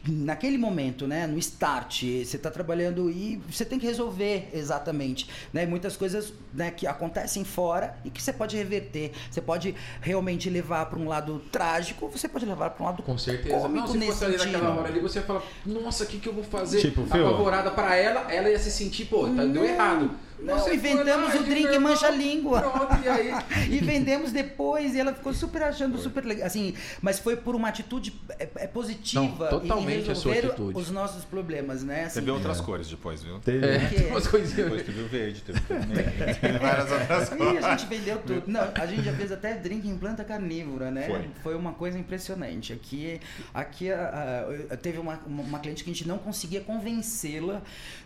Naquele momento, né, no start, você está trabalhando e você tem que resolver exatamente, né, muitas coisas, né, que acontecem fora e que você pode reverter, você pode realmente levar para um lado trágico, você pode levar para um lado Com certeza. cômico Não, se nesse ali naquela hora ali, você fala, nossa, o que, que eu vou fazer? Tipo. Apavorada pra ela, ela ia se sentir, pô, tá, deu errado. Não, foi inventamos lá o drink mancha-língua. Pronto, e aí? e vendemos depois e ela ficou super achando super legal assim mas foi por uma atitude é, é positiva Não, totalmente em a sua resolver atitude. os nossos problemas né Você assim, vê outras cores depois, viu? Teve- É, umas coisinhas. Depois teve o verde, teve teve várias outras e cores. a gente vendeu tudo. Não, a gente já fez até drink em planta carnívora, né? Foi. uma coisa impressionante. Aqui, aqui a- a- teve uma, uma, uma cliente que a gente não conseguia convencê-la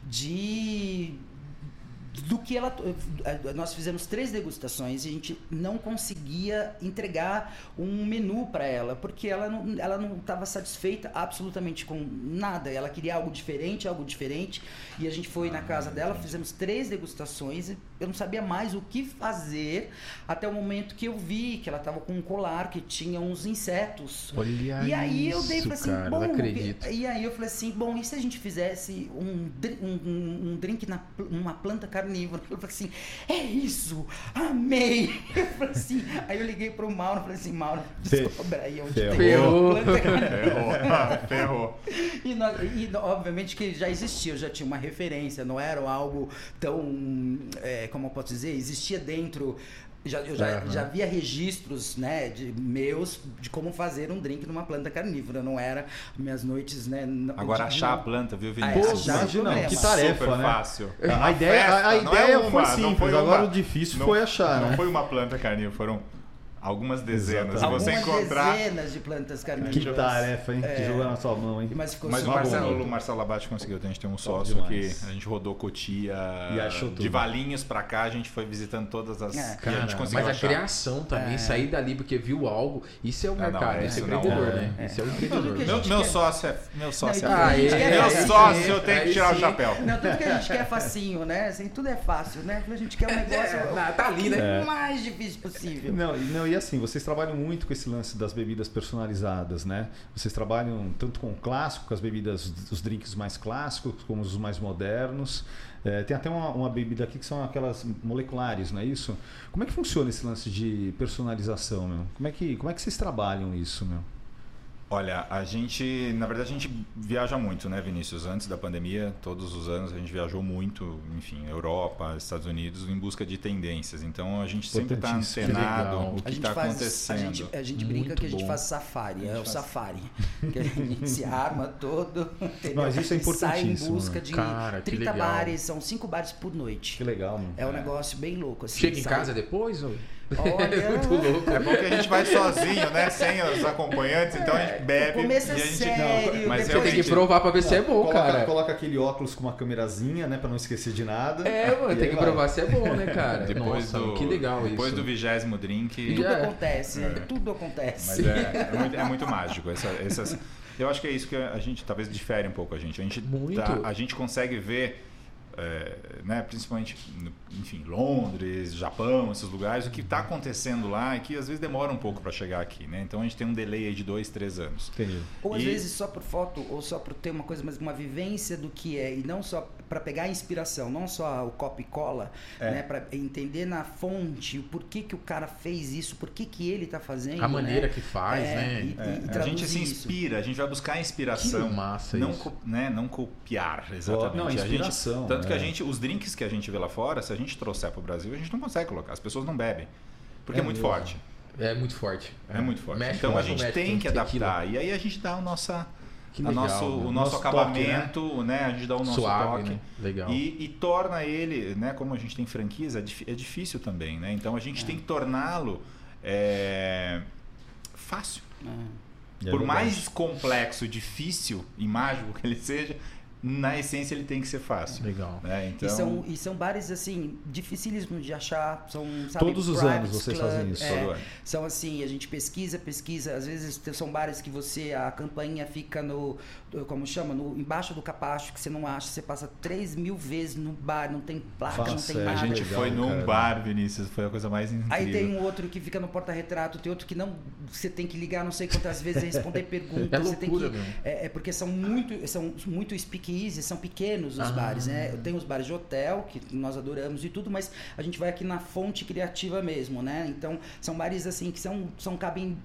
de do que ela nós fizemos três degustações e a gente não conseguia entregar um menu para ela porque ela não ela não estava satisfeita absolutamente com nada. Ela queria algo diferente algo diferente. E a gente foi na casa dela fizemos três degustações eu não sabia mais o que fazer até o momento que eu vi que ela estava com um colar que tinha uns insetos Olha e aí eu dei isso, falei assim, cara, bom, não acredito. e aí eu falei assim, bom, e se a gente fizesse um, um, um- drink na uma planta carnívora? Eu falei assim, é isso, amei. Eu falei assim, aí eu liguei pro Mauro, falei assim, Mauro, descobre aí onde ferrou. tem Ferrou. planta carnívora. Ferrou, ferrou. E, nós- e, obviamente que já existia, eu já tinha uma referência, não era algo tão, é, como eu posso dizer, existia dentro. Já, eu já, Aham. já havia registros né, de meus de como fazer um drink numa planta carnívora, não era minhas noites, né? Agora de- achar a planta, viu, Ah, é, Vinícius? achar imagina, que tarefa, Super né? fácil. A Uma ideia, a- a não é ideia uma, foi não simples, foi agora uma- o difícil não- foi achar, Não né? foi uma planta carnívora, foram algumas dezenas. Se você Algumas encontrar. dezenas de plantas carnívoras. Que tarefa, hein? Que É. jogou na sua mão, hein? Mas ficou Mas o Marcelo, bonito. o Marcelo Labate conseguiu. A gente tem um sócio que a gente rodou Cotia. E achou tudo. De Valinhos pra cá, a gente foi visitando todas as. É. e a Cara, gente conseguiu mas a achar. criação também, É. sair dali porque viu algo, isso é o Não, não, mercado, é isso é empreendedor, é. né? Isso é o empreendedor. que a Meu, sócio é. Meu sócio Não, é. a é, Meu facinho. sócio, eu tenho que tirar o chapéu. Não, tudo que a gente quer é facinho, né? Assim, tudo é fácil, né? A gente quer um negócio É, tá ali, né? É. o mais difícil possível. Não, e- não, e assim, vocês trabalham muito com esse lance das bebidas personalizadas, né? Vocês trabalham tanto com o clássico, com as bebidas, os drinks mais clássicos, como os mais modernos. É, tem até uma, uma, bebida aqui que são aquelas moleculares, não é isso? Como é que funciona esse lance de personalização, meu? Como é que, como é que vocês trabalham isso, meu? Olha, a gente, na verdade, a gente viaja muito, né, Vinícius? Antes da pandemia, todos os anos a gente viajou muito, enfim, Europa, Estados Unidos, em busca de tendências. Então a gente sempre está antenado o que está acontecendo. A gente, a gente brinca que a gente bom. faz safari, é o faz... safari. Que a gente se arma todo. Mas isso é importantíssimo. Sai em busca de Cara, 30 bares, são 5 bares por noite. Que legal, mano. É um negócio bem louco. Assim, Chega em casa depois? Ou... Olha, muito louco. É bom que a gente vai sozinho, né? Sem os acompanhantes, então a gente bebe. É e a gente... sério, mas depois Tem que provar pra ver se é bom, coloca, cara. Coloca aquele óculos com uma câmerazinha, né? Pra não esquecer de nada. É, mano, tem que vai. provar se é bom, né, cara? Depois Nossa, do, que legal depois isso. do vigésimo drink. Tudo É. acontece, tudo acontece. Mas é, é muito, é muito mágico. Essa- essas, eu acho que é isso que a gente talvez difere um pouco a gente. A gente, Muito. tá- a gente consegue ver, é, né, principalmente, no- enfim, Londres, Japão, esses lugares, o que está acontecendo lá e que às vezes demora um pouco para chegar aqui. Né? Então a gente tem um delay aí de dois, três anos. Entendi. Ou às E- vezes só por foto, ou só por ter uma coisa, mas uma vivência do que é, e não só para pegar a inspiração, não só o copy e cola, É. né, para entender na fonte o porquê que o cara fez isso, por que que ele tá fazendo, A maneira né? que faz, É, né? e- e É, a gente se isso. inspira, a gente vai buscar inspiração. Que massa não, isso. co- né, não copiar, exatamente. Não, A gente- inspiração, tanto que a é. gente, os drinks que a gente vê lá fora, se a gente trouxer para o Brasil, a gente não consegue colocar. As pessoas não bebem. Porque é, É muito mesmo. forte. É muito forte. É, muito forte. Mexe então a gente tem que tequila. adaptar. E aí a gente dá o, nossa, Que legal, nosso, né? o nosso, Nosso acabamento, né? A gente dá o nosso Suave, toque. né? Legal. E, e torna ele, né? Como a gente tem franquias, é, é difícil também, né? Então a gente tem que torná-lo é, fácil. É. É Por mais complexo, difícil e mágico que ele seja, na essência ele tem que ser fácil. Legal. Né? Então, E, são, e são bares assim, dificílimos de achar. São, sabe, Todos os anos vocês club, fazem isso. é. São assim, a gente pesquisa, pesquisa. Às vezes são bares que você, a campainha fica no, como chama, no, embaixo do capacho, que você não acha. Você passa 3 mil vezes no bar, não tem placa, Fala não tem a nada. gente legal, foi num cara. bar, Vinícius, foi a coisa mais incrível. Aí tem um outro que fica no porta-retrato, tem outro que não. Você tem que ligar não sei quantas vezes e responder perguntas. É você tem que, loucura, meu. é, é porque são muito, são muito speakeasy, são pequenos os Ah. bares, né? Tem os bares de hotel, que nós adoramos e tudo, mas a gente vai aqui na fonte criativa mesmo, né? Então, são bares assim que são, são cabem.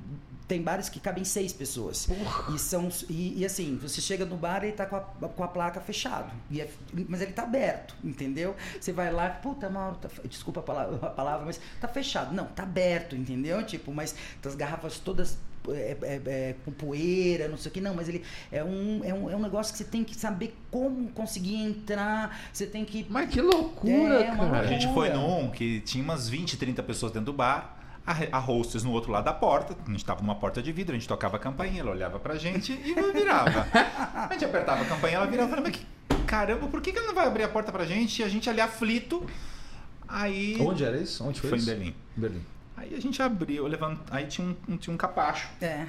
Tem bares que cabem seis pessoas. E são e, e assim, você chega no bar e ele tá com a, com a placa fechado. E é- mas ele tá aberto, entendeu? Você vai lá, puta, Mauro, tá, desculpa a palavra, a palavra, mas tá fechado. Não, tá aberto, entendeu? Tipo, mas as garrafas todas é, é, é, com poeira, não sei o que. Não, mas ele é um, é, um, é um negócio que você tem que saber como conseguir entrar. Você tem que. Mas que loucura, É, uma A cara. gente loucura. foi num que tinha umas 20, 30 pessoas dentro do bar. A, a hostess no outro lado da porta, a gente tava numa porta de vidro, a gente tocava a campainha, ela olhava pra gente e virava. A gente apertava a campainha, ela virava e falava, mas que caramba, por que, que ela não vai abrir a porta pra gente? E a gente ali aflito. Aí. Onde era isso? Onde foi, Foi em isso? Berlim. Berlim. Aí a gente abriu, levant... aí tinha um, tinha um capacho. É.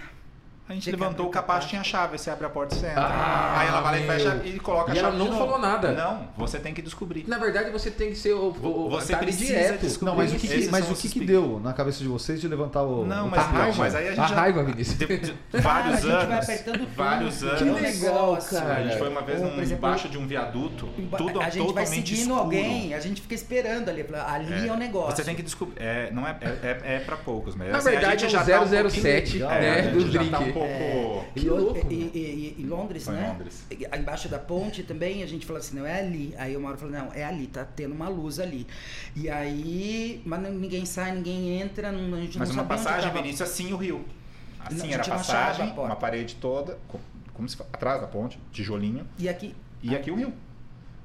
A gente levantou o o capacho, capacho. tinha a chave, você abre a porta e você entra. Ah, aí ela vai lá e fecha e coloca a E ela chave. não de novo. falou nada. Não, você tem que descobrir. Na verdade, você tem que ser o, o, o Você atalho precisa direto. descobrir. Não, mas o que, que- mas o que, que deu na cabeça de vocês de levantar o. Não, o mas, não, mas aí a gente A já- raiva, Vinícius. de- de- Ah, vários a gente vai anos. vários Que anos. Que legal, negócio. cara. A gente foi uma vez Ou, num exemplo, embaixo de um viaduto, tudo a gente vai totalmente seguindo escuro. alguém, a gente fica esperando ali. Ali é, o negócio. Você tem que descobrir. É, não é, é, é, é pra poucos, mas Na assim, verdade, a é um tá um 007, pouquinho- né, é, a gente do tá drink. Pouco. E, Que Lo- louco, e, e- e- em Londres, Foi né? Londres. E- Embaixo da ponte também, a gente falou assim, não é ali. Aí o Mauro falou, não, é ali, tá tendo uma luz ali. E aí, mas não- ninguém sai, ninguém entra, não, a gente Mas não uma sabia onde passagem. Vinícius, assim o rio. Não, Assim gente era a não passagem, a uma parede toda, co- como se atrás da ponte, tijolinho, E aqui, e aqui o rio.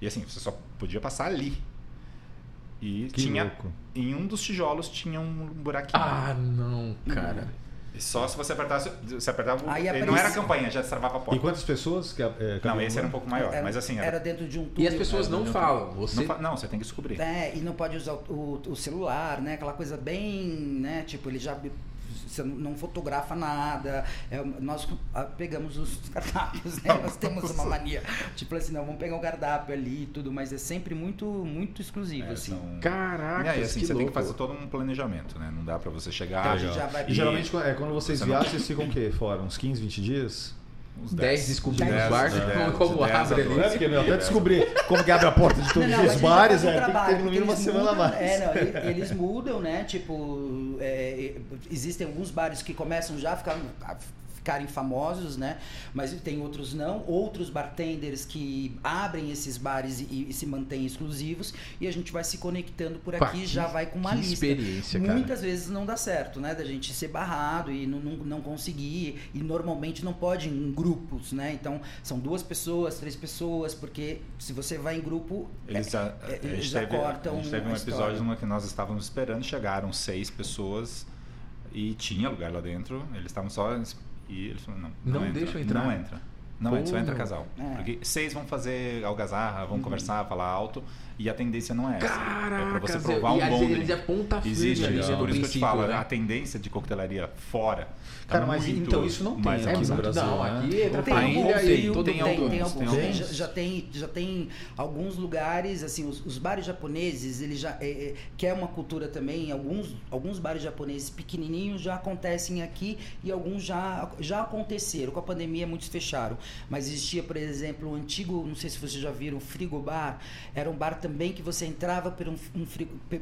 E assim, você só podia passar ali. E Que tinha. louco. Em um dos tijolos tinha um buraquinho. Ah, não, cara. E só se você apertasse. Você apertava. o- Aí ele não era a campainha, já destravava a E porta. quantas pessoas? Que, é, Não, esse era um lá? pouco maior. era, mas assim, era era. dentro de um E as túnel. pessoas não falam. Você Não, fa- não, você tem que descobrir. É, e não pode usar o, o- o celular, né? Aquela coisa bem, né? Tipo, ele já você não fotografa nada. É, nós ah, pegamos os cardápios, né? Nós temos uma mania. Tipo assim, não, vamos pegar um cardápio ali e tudo, mas é sempre muito, muito exclusivo, É, assim. são- Caraca, E aí, assim, que você tem louco. que fazer todo um planejamento, né? Não dá pra você chegar. Então a gente já vai E geralmente é, quando vocês Você não- viajam, vocês ficam o quê? Fora? Uns 15, 20 dias? uns 10 descobrindo os bares, como a abre ali. Não é porque, meu, até descobrir como que abre a porta de todos Não, não, os bares, é, tem que ter no mínimo uma semana a mudam, mais. É, não, ele- eles mudam, né? Tipo, é, existem alguns bares que começam já a ficar ficarem famosos, né? Mas tem outros não, outros bartenders que abrem esses bares e, e se mantêm exclusivos e a gente vai se conectando por Pá, aqui, que- já vai com uma lista. experiência, cara. Muitas vezes não dá certo, né? Da gente ser barrado e não, não, não conseguir. E normalmente não pode em grupos, né? Então são duas pessoas, três pessoas, porque se você vai em grupo. Eles já, é, a eles já teve, cortam a gente teve a um episódio história. que nós estávamos esperando, chegaram seis pessoas e tinha lugar lá dentro. Eles estavam só. E eles falaram: não, Não entra, deixa eu entrar. Não entra. Não Pô, entra, só entra casal. É. Porque seis vão fazer algazarra, vão conversar, falar alto. E a tendência não é essa. Caraca, é pra você provar e um bom drink. é ponta firme Existe, ali, né, por isso que eu te falo, né? a tendência de coquetelaria fora. tá Cara, mas muito então isso não tem mais aqui É no Brasil, não, né? aqui entra Tem e tem, tem, tem, alguns, tem Já, tem, já tem alguns lugares, assim, os, os bares japoneses, ele já é, é, que é uma cultura também, alguns, alguns bares japoneses pequenininhos já acontecem aqui e alguns já, já aconteceram. Com a pandemia muitos fecharam, mas existia, por exemplo, o antigo, não sei se vocês já viram, o Frigobar, era um bar também que você entrava por um, um,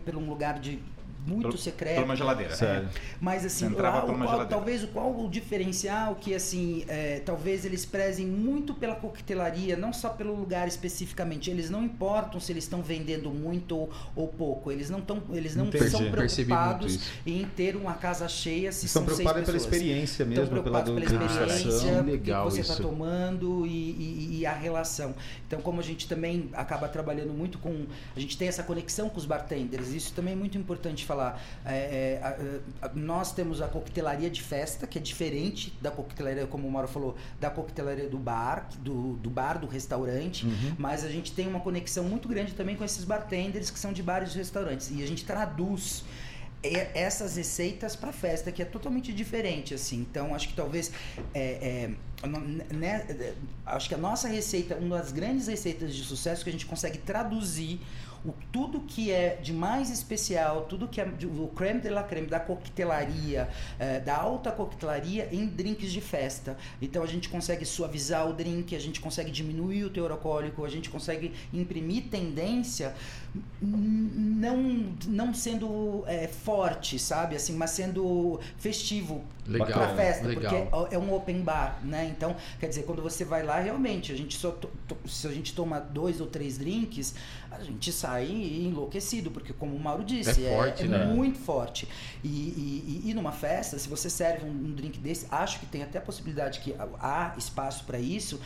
por um lugar de muito Por- secreto. por uma geladeira. Sério. Mas assim, lá, o qual- talvez o qual o diferencial que assim, é, talvez eles prezem muito pela coquetelaria, não só pelo lugar especificamente. Eles não importam se eles estão vendendo muito ou, ou pouco. Eles não estão, eles não Entendi. são preocupados em ter uma casa cheia se Estão são seis preocupados pela experiência Estão mesmo, pela preocupados do- pela degustação. experiência, Que o que legal você está isso. tomando e, e- e a relação. Então, como a gente também acaba trabalhando muito com. A gente tem essa conexão com os bartenders, isso também é muito importante falar. É, é, a- a- nós temos a coquetelaria de festa, que é diferente da coquetelaria, como o Mauro falou, da coquetelaria do bar, do, do bar, do restaurante, Uhum. mas a gente tem uma conexão muito grande também com esses bartenders que são de bares e restaurantes. E a gente traduz é- essas receitas para festa que é totalmente diferente assim então acho que talvez é, é, né, é, acho que a nossa receita uma das grandes receitas de sucesso que a gente consegue traduzir o, tudo que é de mais especial, tudo que é o creme de la creme da coquetelaria, eh, da alta coquetelaria em drinks de festa. Então a gente consegue suavizar o drink, a gente consegue diminuir o teor alcoólico, a gente consegue imprimir tendência não não sendo eh, forte, sabe? Assim, mas sendo festivo pra festa, legal. porque é um open bar, né? Então, quer dizer, quando você vai lá, realmente, a gente só se a gente toma dois ou três drinks, a gente sai enlouquecido, porque como o Mauro disse, É forte, né? muito forte. E, e, e- e numa festa, se você serve um, um drink desse, acho que tem até a possibilidade que há espaço para isso.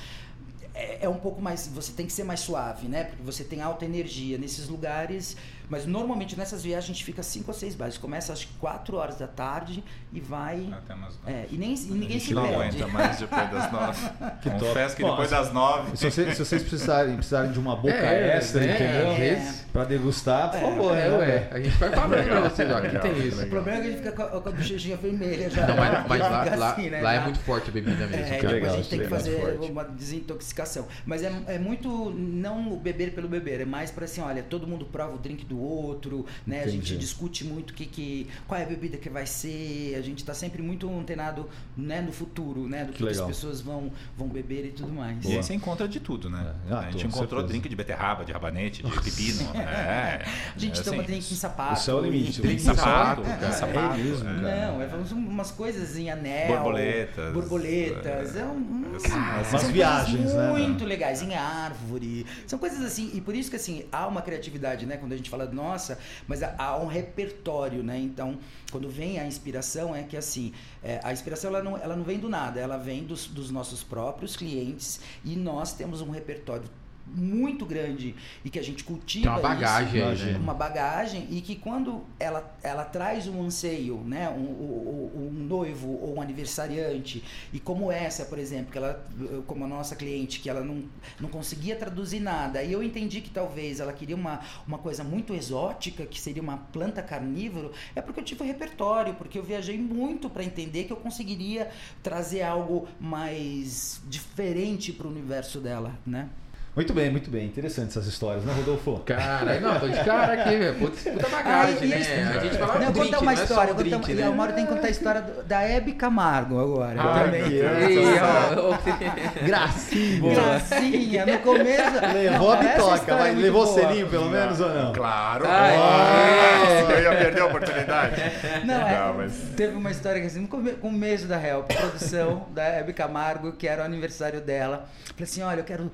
É, é um pouco mais. Você tem que ser mais suave, né? Porque você tem alta energia nesses lugares. Mas normalmente nessas viagens a gente fica cinco ou seis bares. Começa que 4 horas da tarde e vai. Até umas É, e, nem, e ninguém a se gente não perde. aguenta mais depois das nove. Que top. Confesso que Bom, depois se- das nove. Se, você- se vocês precisarem, precisarem de uma boca É, extra, né? entendeu? Às vezes- Pra degustar, por É, favor. É, né, ué, velho? a gente vai pra vocês, ó, aqui tem isso. O problema é que a gente fica com a, com a bochechinha vermelha já. Não, mas, mas lá, Fica lá, assim, né? lá é muito forte a bebida mesmo. É, depois legal, a gente tem que fazer uma desintoxicação. Mas é, é muito não o beber pelo beber, é mais para assim, olha, todo mundo prova o drink do outro, né? A gente Entendi. discute muito o que, que qual é a bebida que vai ser, a gente tá sempre muito antenado, né, no futuro, né, do que, que as legal. pessoas vão vão beber e tudo mais. E aí você encontra de tudo, né? É, ah, a gente encontrou certeza. drink de beterraba, de rabanete, de pepino. é, A gente é toma assim, drink em sapato. O céu é o limite. Drink sapato, é, cara. sapato, É mesmo, é. cara. Não, é umas- umas coisas em anel. Borboletas. Borboletas. É, um, Assim, são umas viagens, né? Muito legais, em árvore. São coisas assim, e por isso que assim, há uma criatividade, né? Quando a gente fala nossa, mas há, um repertório, né? Então, quando vem a inspiração, é que assim, é, a inspiração ela não, ela não vem do nada, ela vem dos, dos nossos próprios clientes e nós temos um repertório muito grande e que a gente cultiva Tem uma bagagem isso, né? uma bagagem e que quando ela, ela traz um anseio, né, um, um, um noivo ou um aniversariante e como essa, por exemplo, que ela, como a nossa cliente, que ela não, não conseguia traduzir nada, e eu entendi que talvez ela queria uma, uma coisa muito exótica, que seria uma planta carnívoro, é porque eu tive um repertório, porque eu viajei muito para entender que eu conseguiria trazer algo mais diferente para o universo dela, né? Muito bem, muito bem. Interessante essas histórias, né, Rodolfo? Cara, não, tô de cara aqui, velho. Puta, puta bagagem, Ah, e né? A gente fala Não, um drink, conta uma não é história. só um drink, e né? a Mauro tem que contar a história do- da Hebe Camargo agora. Ah, também. Gracinha. Gracinha, no começo. Levou a bitoca, é mas levou boa. selinho pelo menos ou não? Claro! Ah, Nossa, eu ia perder a oportunidade. Não, é, Não, mas- teve uma história que assim, no come- começo da Help, produção da Hebe Camargo, que era o aniversário dela. Falei assim: olha, eu quero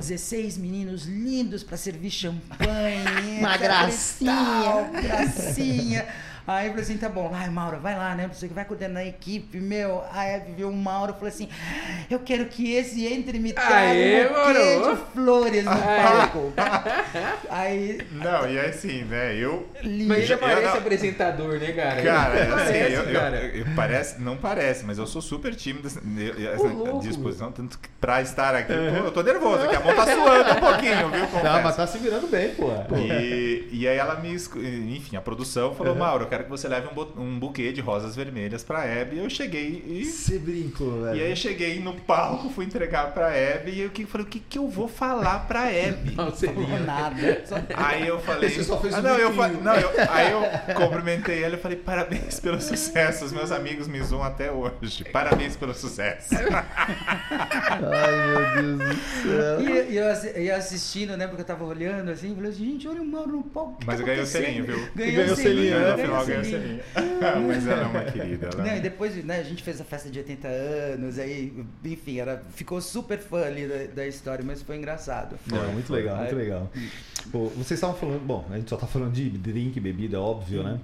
16 meninos lindos pra servir champanhe. Uma gracinha. tal, gracinha. Aí eu falei assim, tá bom, ai Mauro, vai lá, né? Você que vai coordenar a equipe, meu. A Hebe viu o Mauro falou assim: eu quero que esse entre e me traga um buquê Mauro. de flores no palco. Aí, Não, e é assim, né? Eu. lindo. Mas ele Eu parece não- apresentador, né, cara? Cara, Ele assim, parece, eu, eu- cara. eu- parece, não parece, mas eu sou super tímido assim, eu- eu- Ô, essa louco. disposição, tanto que pra estar aqui. Pô, eu tô nervoso aqui, a mão tá suando um pouquinho, viu? Não, Confesso. mas tá se virando bem, pô. E, e aí ela me. Enfim, a produção falou: Mauro, eu quero que você leve um, um buquê de rosas vermelhas pra. E eu cheguei e. Você brincou, velho. E aí eu cheguei no palco, fui entregar pra Hebe e eu que- falei, o que, que eu vou falar pra Hebe? Não, você Falou nada. Aí eu falei. Você só fez ah, um não, eu, biquinho. fa- não, eu- Aí eu cumprimentei ela e falei, parabéns pelo sucesso. Os meus amigos me zoam até hoje. Parabéns pelo sucesso. Ai, meu Deus do céu. E, e eu, eu assistindo, né? Porque eu tava olhando assim, falei assim, gente, olha o Mauro no palco. que Mas tá eu ganhei o selinho, viu? Ganhou, Ganhou o selinho, selinho, Mas Mas ela é uma querida. Ela... Não, e depois né, a gente fez a festa de 80 anos, aí, enfim, ela ficou super fã ali da, da história, mas foi engraçado. Não, muito legal, muito legal. Pô, vocês estavam falando, bom, a gente só tá falando de drink, bebida, é óbvio, né?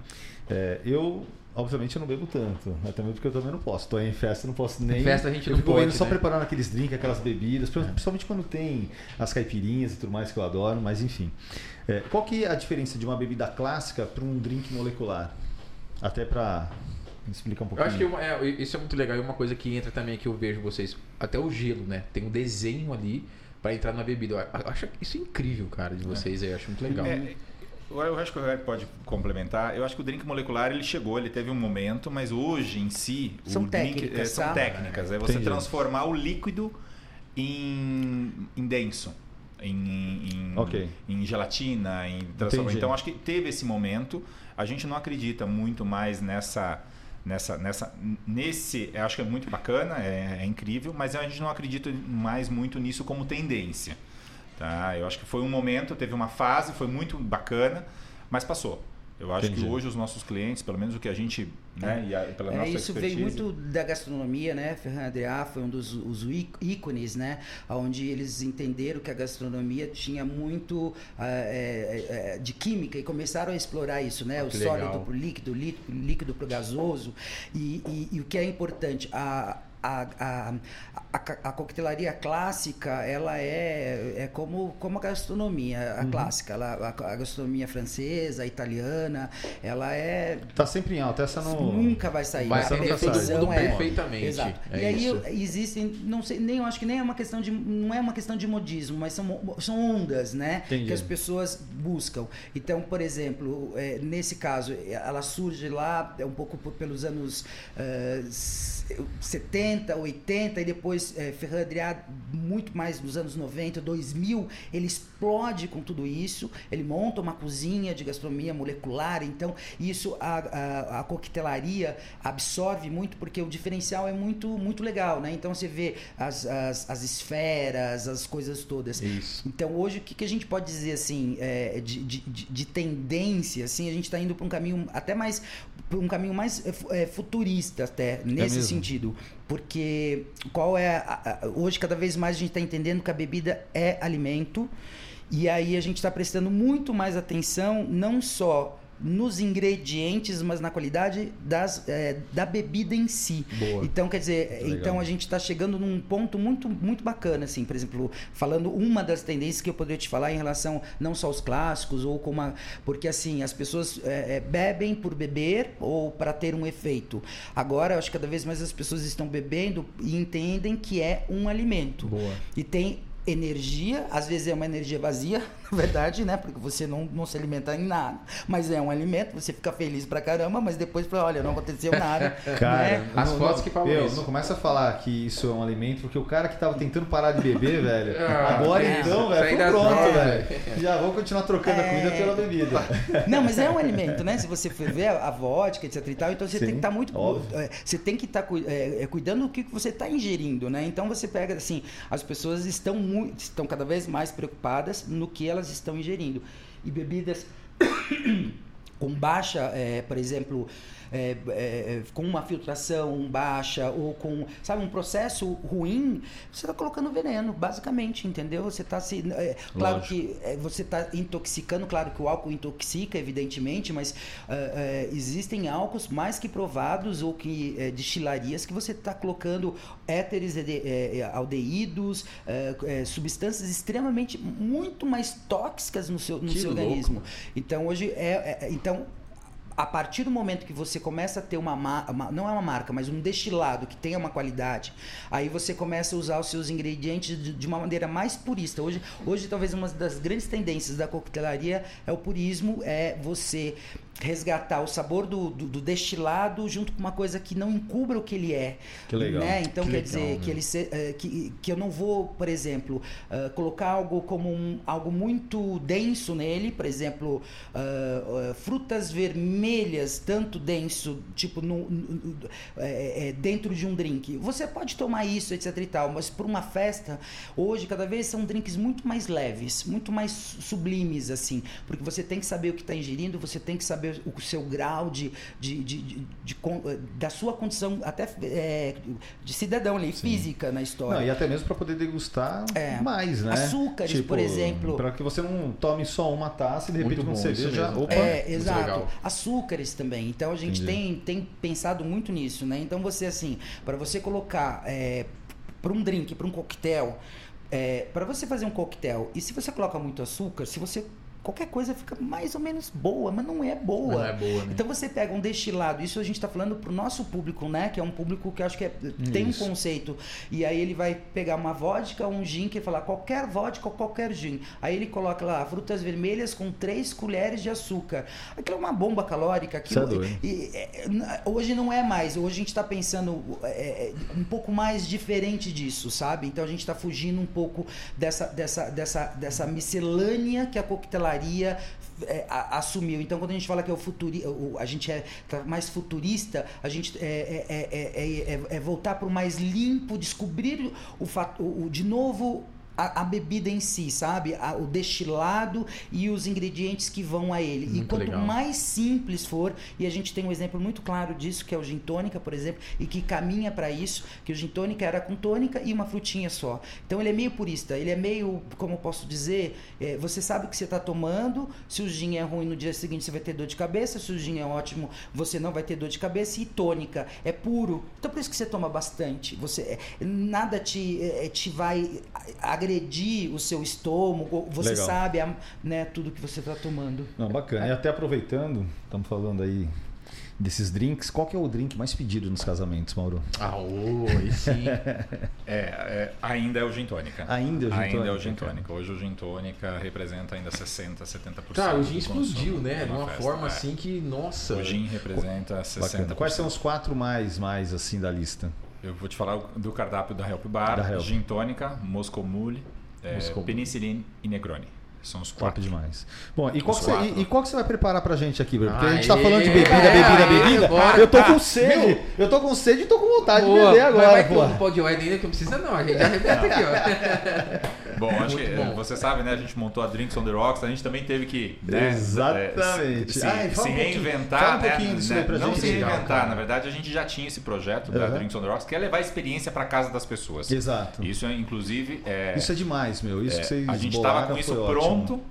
É, eu, obviamente, eu não bebo tanto, até mesmo porque eu também não posso. Tô em festa, não posso nem. Festa a gente eu não fico pode, só né? preparando aqueles drinks, aquelas bebidas, principalmente quando tem as caipirinhas e tudo mais que eu adoro, mas enfim. É, qual que é a diferença de uma bebida clássica para um drink molecular? Até para explicar um Eu pouquinho. acho que uma- é, isso é muito legal. E uma coisa que entra também que eu vejo vocês, até o gelo, né? Tem um desenho ali pra entrar na bebida. Eu eu acho isso incrível, cara, de vocês aí. Eu acho muito legal. É, eu eu acho que o Roberto pode complementar. Eu acho que o drink molecular ele chegou, ele teve um momento, mas hoje em si São o drink técnicas, é, são tá? técnicas. É você Entendi. transformar o líquido em, em denso. Em, em, Ok. em gelatina, em. Então acho que teve esse momento. A gente não acredita muito mais nessa nessa nessa nesse eu acho que é muito bacana é, é incrível mas a gente não acredita mais muito nisso como tendência tá eu acho que foi um momento teve uma fase foi muito bacana mas passou eu acho Entendi. que hoje os nossos clientes pelo menos o que a gente né e a, pela É, nossa isso veio expertise muito da gastronomia, né? Ferran Adrià foi um dos os ícones, né? Onde eles entenderam que a gastronomia tinha muito ah, é, é, de química e começaram a explorar isso, né? O Que sólido para o líquido, o lí- líquido para o gasoso. E, e- e o que é importante, a, a, a, a, a coquetelaria clássica, ela é, é como, como a gastronomia, a clássica. Ela, a, a gastronomia francesa, a italiana, ela é Tá sempre em alta, essa não. Nunca vai sair. Vai A perfeição é- perfeitamente. Exato. É e aí isso. existem, não sei, nem eu acho que nem é uma questão de, não é uma questão de modismo, mas são, são ondas, né? Entendi. Que as pessoas buscam. Então, por exemplo, é, nesse caso, ela surge lá é um pouco pelos anos s- 70, 80 e depois é, Ferran Adrià muito mais nos anos 90, 2000, ele explode com tudo isso, ele monta uma cozinha de gastronomia molecular, então isso a, a, a coquetelaria absorve muito porque o diferencial é muito muito legal, né? Então você vê as, as, as esferas, as coisas todas. Isso. Então hoje o que, que a gente pode dizer assim é, de, de, de- tendência assim a gente está indo para um caminho até mais um caminho mais é, é, futurista até nesse mesmo? sentido porque qual é a- a- hoje cada vez mais a gente está entendendo que a bebida é alimento e aí a gente está prestando muito mais atenção não só nos ingredientes, mas na qualidade das, é, da bebida em si. Boa. Então, quer dizer, Legal. então a gente está chegando num ponto muito, muito bacana, assim, por exemplo, falando uma das tendências que eu poderia te falar em relação não só aos clássicos, ou como a, porque assim, as pessoas é, é, bebem por beber ou para ter um efeito. Agora, eu acho que cada vez mais as pessoas estão bebendo e entendem que é um alimento. Boa. E tem energia, às vezes é uma energia vazia, na verdade, né? Porque você não, não se alimenta em nada. Mas é um alimento, você fica feliz pra caramba, mas depois fala, olha, não aconteceu nada. Cara, né? As não- fotos não- que falam meu, isso. Não começa a falar que isso é um alimento, porque o cara que tava tentando parar de beber, velho. Ah, agora é. então, velho, foi pronto, velho. Já vou continuar trocando a É. comida pela bebida. Não, mas é um alimento, né? Se você for ver a, a vodka, etc e tal, então você Sim, tem que estar muito. óbvio. é, Você tem que estar cuidando do que você está ingerindo, né? Então você pega assim, as pessoas estão muito, estão cada vez mais preocupadas no que elas estão ingerindo. E bebidas com baixa, é, por exemplo, é, é, com uma filtração baixa ou com, sabe, um processo ruim, você está colocando veneno, basicamente, entendeu? Você está se, é, claro que é, você está intoxicando, claro que o álcool intoxica, evidentemente, mas é, é, existem álcools mais que provados ou que é, destilarias que você está colocando éteres é, é, aldeídos, é, é, substâncias extremamente muito mais tóxicas no seu, no Que seu louco. organismo. Então hoje é, é- então a partir do momento que você começa a ter uma, ma- uma- não é uma marca, mas um destilado que tenha uma qualidade, aí você começa a usar os seus ingredientes de, de uma maneira mais purista. Hoje, hoje talvez uma das grandes tendências da coquetelaria é o purismo, é você resgatar o sabor do, do, do destilado junto com uma coisa que não encubra o que ele é. Que legal. Né? Então Que quer legal, dizer né? que ele se- eh, que, que eu não vou, por exemplo, ah, colocar algo como um, algo muito denso nele, por exemplo, ah, frutas vermelhas, tanto denso, tipo no, no- eh, eh, dentro de um drink. Você pode tomar isso, etc e tal, mas por uma festa, hoje cada vez são drinks muito mais leves, muito mais sublimes assim, porque você tem que saber o que está ingerindo, você tem que saber o seu grau de, de, de, de- de da sua condição até eh, de cidadão ali, física na história. Não, e até mesmo para poder degustar É. mais, né? Açúcares, por exemplo. Para que você não tome só uma taça e de repente quando você vê já. Opa! É, exato. legal. Açúcares também. Então a gente tem, tem pensado muito nisso, né? Então você assim, para você colocar é, para um drink, para um coquetel, é, para você fazer um coquetel, e se você coloca muito açúcar, se você qualquer coisa fica mais ou menos boa, mas não é boa. Não é boa, né? Então você pega um destilado, isso a gente está falando pro nosso público, né? Que é um público que acho que é- tem Isso. um conceito. E aí ele vai pegar uma vodka, um gin, que ele fala qualquer vodka ou qualquer gin. Aí ele coloca lá frutas vermelhas com três colheres de açúcar. Aquilo é uma bomba calórica. Aquilo, Isso é doido. e- é, n- hoje não é mais. Hoje a gente está pensando é, é, um pouco mais diferente disso, sabe? Então a gente está fugindo um pouco dessa, dessa, dessa, dessa miscelânea que a coquetelaria é, a- assumiu. Então, quando a gente fala que é o futuri, o- a gente é tá mais futurista, a gente é, é- é- é- é- é voltar para o mais limpo, descobrir o, fato, o, de novo a, a bebida em si, sabe? A- o destilado e os ingredientes que vão a ele. e Muito quanto legal. mais simples for, e a gente tem um exemplo muito claro disso, que é o gin tônica, por exemplo, e que caminha para isso, que o gin tônica era com tônica e uma frutinha só. Então ele é meio purista, ele é meio, como eu posso dizer, é, você sabe o que você está tomando, se o gin é ruim no dia seguinte você vai ter dor de cabeça, se o gin é ótimo você não vai ter dor de cabeça, e tônica, é puro. Então por isso que você toma bastante, você é, nada te, é, te vai agredir o seu estômago, você Legal. sabe né, tudo que você está tomando. Não, bacana. E até aproveitando, estamos falando aí desses drinks. Qual que é o drink mais pedido nos casamentos, Mauro? Ah, aí sim. É, é, ainda é o gin tônica. Ainda é o gin Ainda é o tônica, gin tônica. Hoje o gin tônica representa ainda 60, 70%. Cara, o gin explodiu, né? De uma festa. forma É. assim que, nossa. O gin representa 60%. Bacana. Quais são os quatro mais, mais assim da lista? Eu vou te falar do cardápio da Help Bar, Da Help. gin tônica, Moscow Mule, é, Moscow penicillin e Negroni. São os Top quatro. demais. Bom, e qual, você, e, e qual que você vai preparar pra gente aqui, Bruno? Porque a gente tá falando de bebida, bebida, bebida. agora eu tô com sede. Eu tô com sede e tô com vontade Boa, de beber agora, mas vai pô. pode ainda que não precisa não, a gente já arrebenta aqui, ó. Bom, acho Muito que bom. você sabe, né? A gente montou a Drinks on the Rocks, a gente também teve que né, Exatamente. é, se, Ai, se um reinventar. fala um né, né, pra Não gente. se reinventar, na verdade a gente já tinha esse projeto da. Drinks on the Rocks, que é levar a experiência para casa das pessoas. Exato. Isso é, inclusive, é, Isso é demais, meu. Isso é, que vocês a gente estava com isso ótimo. Pronto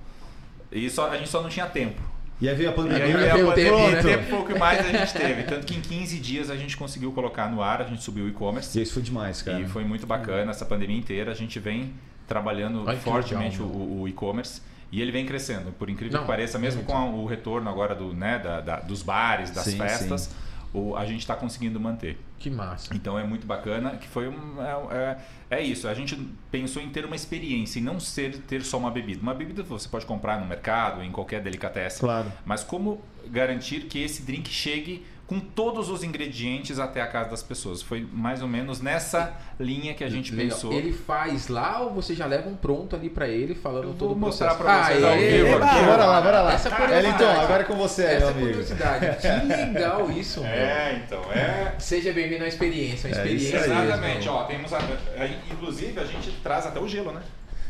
e só, a gente só não tinha tempo. E aí veio a E pandemia. aí Agora veio a veio o tempo, pandemia, né? tempo foi o que mais a gente teve. Tanto que em 15 dias a gente conseguiu colocar no ar, a gente subiu o e-commerce. E isso foi demais, cara. E foi muito bacana essa pandemia inteira. A gente vem trabalhando Ai, fortemente legal, o, o e-commerce. E ele vem crescendo, por incrível Não, que pareça, mesmo muito. com a- o retorno agora do, né, da- da- dos bares, das Sim, festas, o- a gente está conseguindo manter. Que massa. Então é muito bacana, que foi um, é, é- é isso. A gente pensou em ter uma experiência e não ser ter só uma bebida. Uma bebida você pode comprar no mercado, em qualquer delicatessen. Claro. Mas como garantir que esse drink chegue com todos os ingredientes até a casa das pessoas? Foi mais ou menos nessa linha que a gente Legal. pensou. Ele faz lá ou você já leva um pronto ali pra ele falando Eu todo vou o mostrar processo? pra vocês ao Aê! vivo aqui. Bora lá, bora lá. Essa curiosidade. Elton, agora é com você, Essa meu amigo. curiosidade. Que legal isso, meu. É, então, é. Seja bem-vindo à experiência. Uma É isso experiência. aí. Exatamente, mesmo. ó, temos a, inclusive a gente traz até o gelo, né?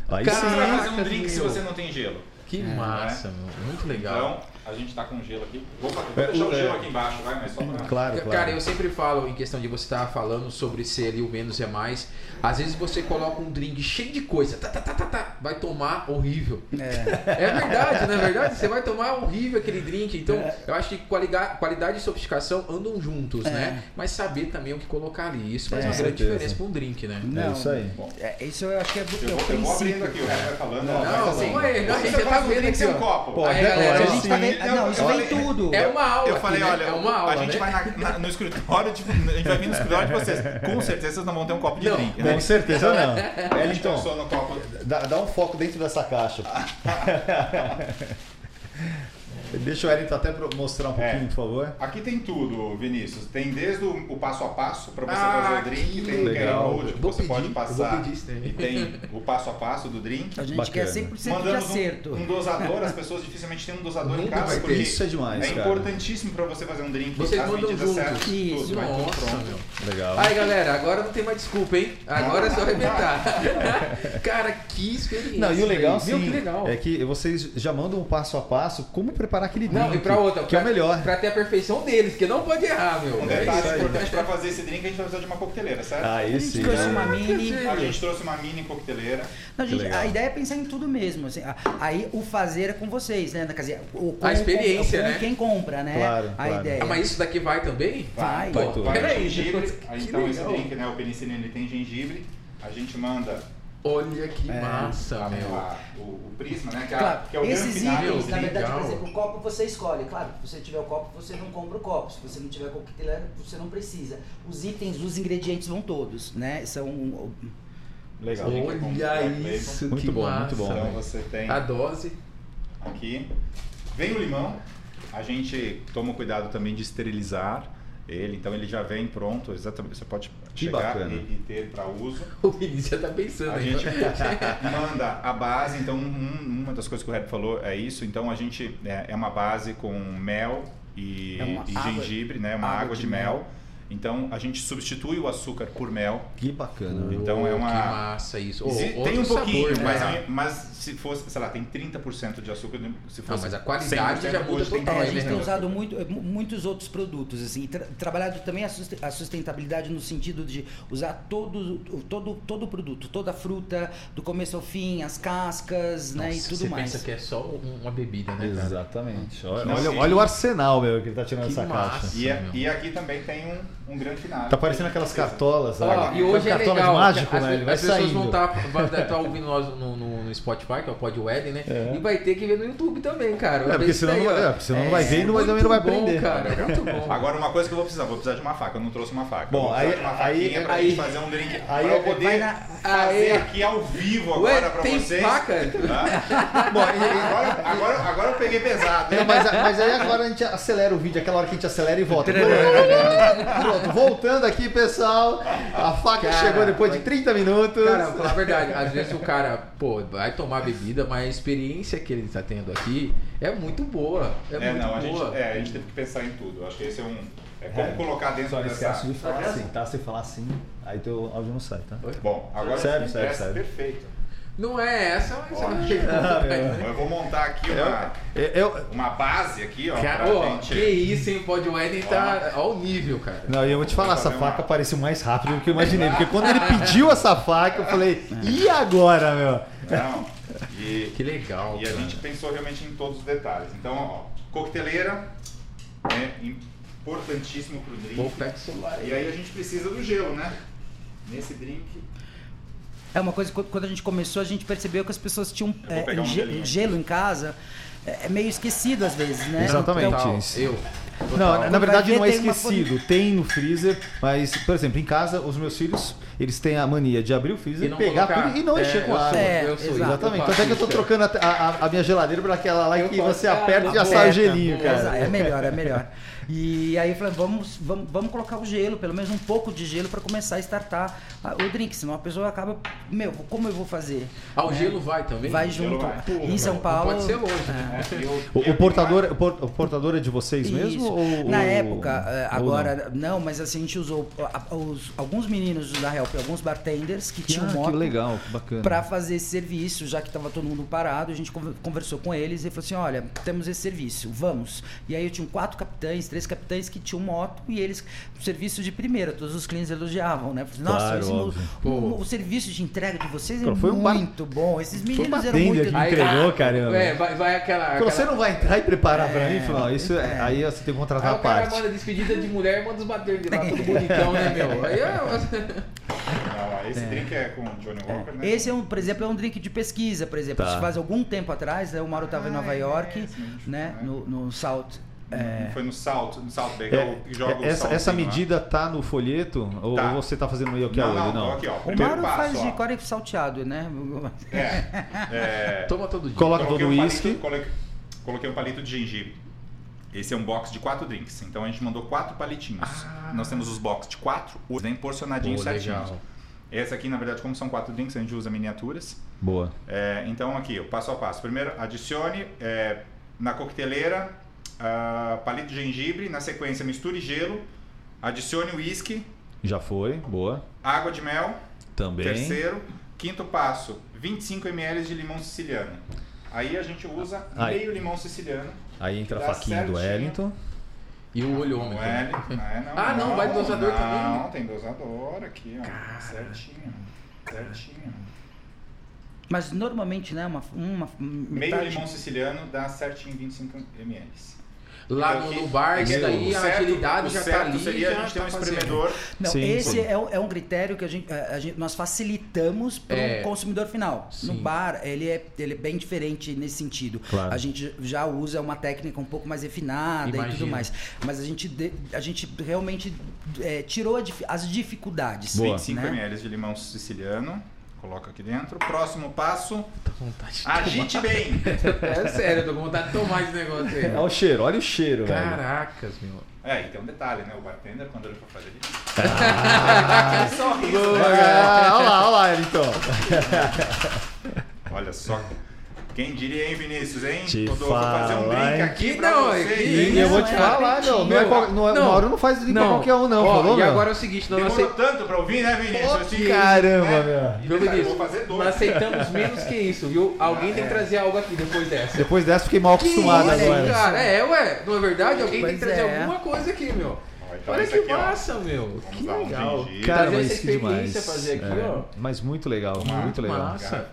Aí Cara, Você sim. vai fazer um drink se meu. você não tem gelo. Que massa, meu. Muito legal. Então, a gente tá com gelo aqui. Vou, vou É, deixar o é. gelo aqui embaixo, vai, mas só pra... Claro, claro. Cara, eu sempre falo em questão de você estar falando sobre ser ali o menos é mais. Às vezes você coloca um drink cheio de coisa, tá, tá, tá, tá, tá, vai tomar horrível. É. É verdade, não é verdade? Você vai tomar horrível aquele drink. Então, eu acho que qualidade, qualidade e sofisticação andam juntos, né? Mas saber também o que colocar ali. Isso faz É, uma grande certeza. diferença para um drink, né? É isso aí. Bom, É, isso eu acho que é, eu é o vou, eu vou abrindo princípio. aqui, o Renan vai falando. ó, Não, mas não, assim, não, tá. Pô, Aí, agora galera, A gente tá sim. vendo. Não, Não, isso eu vem falei- tudo. É uma aula. Eu falei, aqui, né? olha, é uma aula, a gente né? vai na- na- no escritório, de, a gente vai vir no escritório de vocês. Com certeza vocês não vão ter um copo de Não, drink, né? Com certeza não. Copo. dá, dá um foco dentro dessa caixa. Deixa o Wellington até mostrar um pouquinho, É. por favor. Aqui tem tudo, Vinícius. Tem desde o, o passo a passo para você Ah, fazer o drink, que tem o. QR Code que você pedir, pode passar. pedir. E tem o passo a passo do drink. A gente Bacana. quer 100% de Mandamos acerto. um, um dosador, as pessoas dificilmente têm um dosador em casa, porque Isso é demais, é cara. importantíssimo para você fazer um drink. Vocês as mandam medidas juntos. certas, Isso. tudo, vai tudo pronto. Legal. Aí, galera, agora não tem mais desculpa, hein? Agora é só arrebentar. Cara, que experiência. Não, e o legal, sim, que legal. é que vocês já mandam um passo a passo como preparar aquele drink. Não, e pra outra, que é o pra- melhor. Pra ter a perfeição deles, porque não pode errar, meu. Um É detalhe isso aí. importante para fazer esse drink, a gente vai precisar de uma coqueteleira, certo? Aí A gente sim. trouxe né? uma mini. A gente trouxe uma mini coqueteleira. Não, gente, a ideia é pensar em tudo mesmo. assim, aí o fazer é com vocês, né? Quer dizer, o, com, A experiência, com, né? quem compra, né? Claro, a claro. ideia. Ah, mas isso daqui vai também? Vai, vai Pô. Vai peraí. gengibre. Que Então esse legal. drink, né, o penicilina ele tem gengibre. A gente manda Olha que É. massa, a- meu. a- o, o prisma, né? Que é, a- Claro, que é o esses itens, na verdade, legal. por exemplo, o copo você escolhe. Claro, se você tiver o copo, você não compra o copo. Se você não tiver coqueteleira, você não precisa. Os itens, os ingredientes vão todos, né? São Legal. Olha isso, Muito que bom, massa. muito bom. Então você tem A dose. aqui. Vem o limão. A gente toma cuidado também de esterilizar ele. Então ele já vem pronto. Exatamente. Você pode Que chegar bacana. e, e ter para uso. O Vinícius já tá pensando A aí. gente manda a base, então um- uma das coisas que o Red falou é isso. Então a gente é, é uma base com mel e, É e gengibre, né? Uma água água, de de mel. Então a gente substitui o açúcar por mel. Que bacana. Então é Oh, uma- Que massa isso. Oh, tem um pouquinho, sabor, mas, né? mas se fosse, sei lá, tem 30% de açúcar. Se fosse mas a qualidade 100%, já muda total, É, a né, gente tem usado muito, mu- muitos outros produtos, assim, tra- trabalhado também a suste- a sustentabilidade no sentido de usar todo, todo, todo o produto, toda a fruta, do começo ao fim, as cascas, né, e Nossa, tudo você mais. pensa que é só um- uma bebida, né? Exatamente. Olha, Não, olha, olha o arsenal, meu, que ele tá tirando Que essa massa. caixa. E, é- meu. e aqui também tem um, um grande final. Tá parecendo aquelas cartolas, sabe? e hoje é Cartola legal. de mágico, as, né? Ele vai as pessoas saindo. vão estar tá, ouvindo nós no, no, no Spotify, que é o Pod Wedding, né? É. E vai ter que ver no YouTube também, cara. É, porque Isso senão daí, não vai- ó. é, porque senão não vai ver e não também não vai bom, aprender. cara. Muito bom. Agora uma coisa que eu vou precisar, vou precisar de uma faca. Eu não trouxe uma faca. Bom, aí- uma aí- pra aí- gente fazer um drink. aí pra eu é- poder na- fazer aí- aqui ao vivo Ué, agora pra tem vocês. faca? Tá? Bom, Agora, agora, agora eu peguei pesado. Hein? mas, mas aí agora a gente acelera o vídeo, aquela hora que a gente acelera e volta. Pronto, voltando aqui, pessoal. A faca Cara, chegou depois de vai- 30 minutos. Cara, falar a verdade, às vezes o cara, pô, vai tomar bebida, mas a experiência que ele tá tendo aqui é muito boa. É, É, muito não, a boa. gente, é, a gente teve que pensar em tudo. Acho que esse é um. É como É. colocar dentro Só dessa. esquece de falar assim, tá? Se falar assim, aí teu áudio não sai, tá? Bom, agora Serve, serve, presta serve. perfeito. Não é essa, mas Ó. é Eu vou montar aqui uma, Eu, eu- uma base aqui, ó, Cara, pra ó, gente. que isso, hein? O Pod Wedding tá ao nível, cara. não, e eu vou te falar, essa fazer uma- faca apareceu mais rápido do que eu imaginei. Porque quando ele pediu essa faca, eu falei, e agora, meu? Não. E, Que legal. e a cara. gente pensou realmente em todos os detalhes. Então, ó, Coqueteleira é importantíssimo pro drink. Vou pegar o celular E aí a gente precisa do gelo, né? Nesse drink. É uma coisa que quando a gente começou, a gente percebeu que as pessoas tinham é, um ge- gelo em casa. É é meio esquecido às vezes, né? Exatamente. Então, Total, eu. Não, na verdade ver, não é tem uma esquecido. Tem no freezer, mas, por exemplo, em casa, os meus filhos, eles têm a mania de abrir o freezer, E não pegar colocar. tudo e não É, encher com água. É, eu sou. Exatamente. faço Tanto é que eu tô trocando a, a- a minha geladeira por aquela lá Eu que você aperta e já aperta, sai o gelinho, cara. É melhor, é melhor. E aí eu falei, vamos, vamos, vamos colocar o gelo, pelo menos um pouco de gelo para começar a startar o drink, senão a pessoa acaba, meu, como eu vou fazer? Ah, o né? gelo vai também? Vai gelo junto. vai. Em São Não Paulo. pode ser longe, né? É, e eu- O, eu portador, o por- o portador é de vocês mesmo? Isso. Ou, Na ou- época, ou agora não. mas assim, a gente usou os- alguns meninos da Help, alguns bartenders que Que, tinham ah, moto que legal, que bacana. para fazer esse serviço, já que estava todo mundo parado, a gente conver- conversou com eles e falou assim: olha, temos esse serviço, vamos. E aí eu tinha quatro capitães, três capitães que tinham moto e eles, serviço de primeira, todos os clientes elogiavam, né? Falei, Nossa, Claro, esse- o, o- o serviço de entrega de vocês é foi um bar- muito bom. Esses Foi meninos eram muito. que Aí, entregou, caramba. É, vai, vai aquela. Quando você aquela- não vai entrar e preparar pra mim, É, isso é- é. aí você tem que contratar Aí a o cara parte. manda despedida de mulher manda os bater de lá, tudo bonitão, né, meu? Aí é. Lá, esse drink é com Johnny Walker, né? Esse é um, por exemplo, é um drink de pesquisa, por exemplo. Tá. Se faz algum tempo atrás, né, o Mauro estava em Ah, Nova é York, né, né? no, no South. É, Foi no Salt, no Salt Bay, É, jogo o essa, essa salzinho lá. medida tá no folheto ou, Tá. ou você tá fazendo meio que a Não, olho? não, Não. aqui, ó. o Mauro passo, faz ó. de core salteado, né? É, é, Toma todo dia. Coloca todo o um uísque. palito- coloquei, coloquei um palito de gengibre. Esse é um box de quatro drinks. Então a gente mandou quatro palitinhos. Ah. Nós temos os boxes de quatro, os bem porcionadinhos Pô, certinhos. legal. Esse aqui, na verdade, como são quatro drinks, a gente usa miniaturas. Boa. É, então aqui, o passo a passo. Primeiro, adicione é, na coqueteleira ah, palito de gengibre. Na sequência, misture gelo. Adicione o uísque, Já foi, boa. água de mel. Também. Terceiro. Quinto passo, 25 ml de limão siciliano. Aí a gente usa Aí. meio limão siciliano. Aí entra a faquinha do certinho. Wellington. E o Não olhômetro. é, não é, não, Ah, não, vai dosador não, também? Não, tem dosador aqui, ó. Certinho. Certinho. Mas normalmente, né, uma, uma Meio metade- limão siciliano dá certinho 25 ml. Lá no, no bar, isso daí, a agilidade o já tá certo ali. seria já a gente ter tá um fazendo. espremedor. Não, Sim, esse sim. É, um, é um critério que a gente, a gente- nós facilitamos para o É. consumidor final. No Sim. bar, ele é, ele é bem diferente nesse sentido. Claro. A gente já usa uma técnica um pouco mais refinada e tudo mais. Mas a gente, de- a gente realmente é, tirou a as dificuldades. Boa. 25 né? ml de limão siciliano. Coloca aqui dentro. Próximo passo, com vontade de agite bem. É sério, eu tô com vontade de tomar esse negócio aí. Olha o cheiro, olha o cheiro, velho. Caracas, meu. É, e tem um detalhe, né? O bartender, quando ele for fazer ele. Que sorriso. Ah, olha lá, olha lá, Wellington. Olha só. Quem diria, hein, Vinícius, hein? Te Quando eu vou fazer um falar, drink aqui pra não, hein? E eu vou te é falar, não, não é, qual- não é, o Mauro não faz de pra qualquer um, não, Ó, falou, E meu? agora é o seguinte, nós Demorou acei- tanto pra ouvir, né, Vinícius? Eu tinha- caramba, né? meu. Viu, Vinícius? vou fazer dois. Nós aceitamos menos que isso, viu? Alguém tem que trazer algo aqui depois dessa. Depois dessa, fiquei mal acostumado aí, agora. Cara, é, ué, não é verdade? Alguém tem que Pois trazer é. alguma coisa aqui, meu. Ó, então Olha que aqui, ó. massa, meu. Vamos Que um legal. gengibre. Cara, Trazer mas essa que demais. experiência fazer aqui, É, ó. Mas muito legal, Uma muito legal. massa.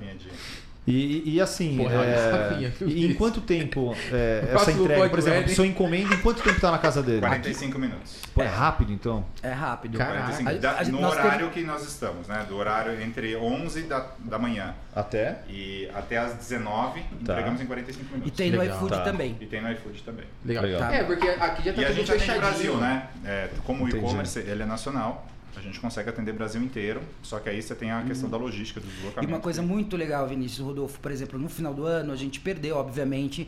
E, e assim, Porra, é, e em quanto tempo é, essa entrega, por exemplo, a Wedding. pessoa encomenda, em quanto tempo tá na casa dele? 45 minutos. Pô, é rápido então? É rápido. Caraca. 45, A- da- a- no horário que nós estamos, né? Do horário entre 11 da, da manhã Até? e até as 19, entregamos em 45 E minutos. tem no Legal. iFood Tá. também. E tem no iFood também. Legal. Legal. É, porque aqui já tá E a gente atende fechadinho. o Brasil, né? É, como o e-commerce ele é nacional, a gente consegue atender o Brasil inteiro, só que aí você tem a questão da logística, do E deslocamento. uma coisa muito legal, Vinícius Rodolfo, por exemplo, no final do ano a gente perdeu, obviamente,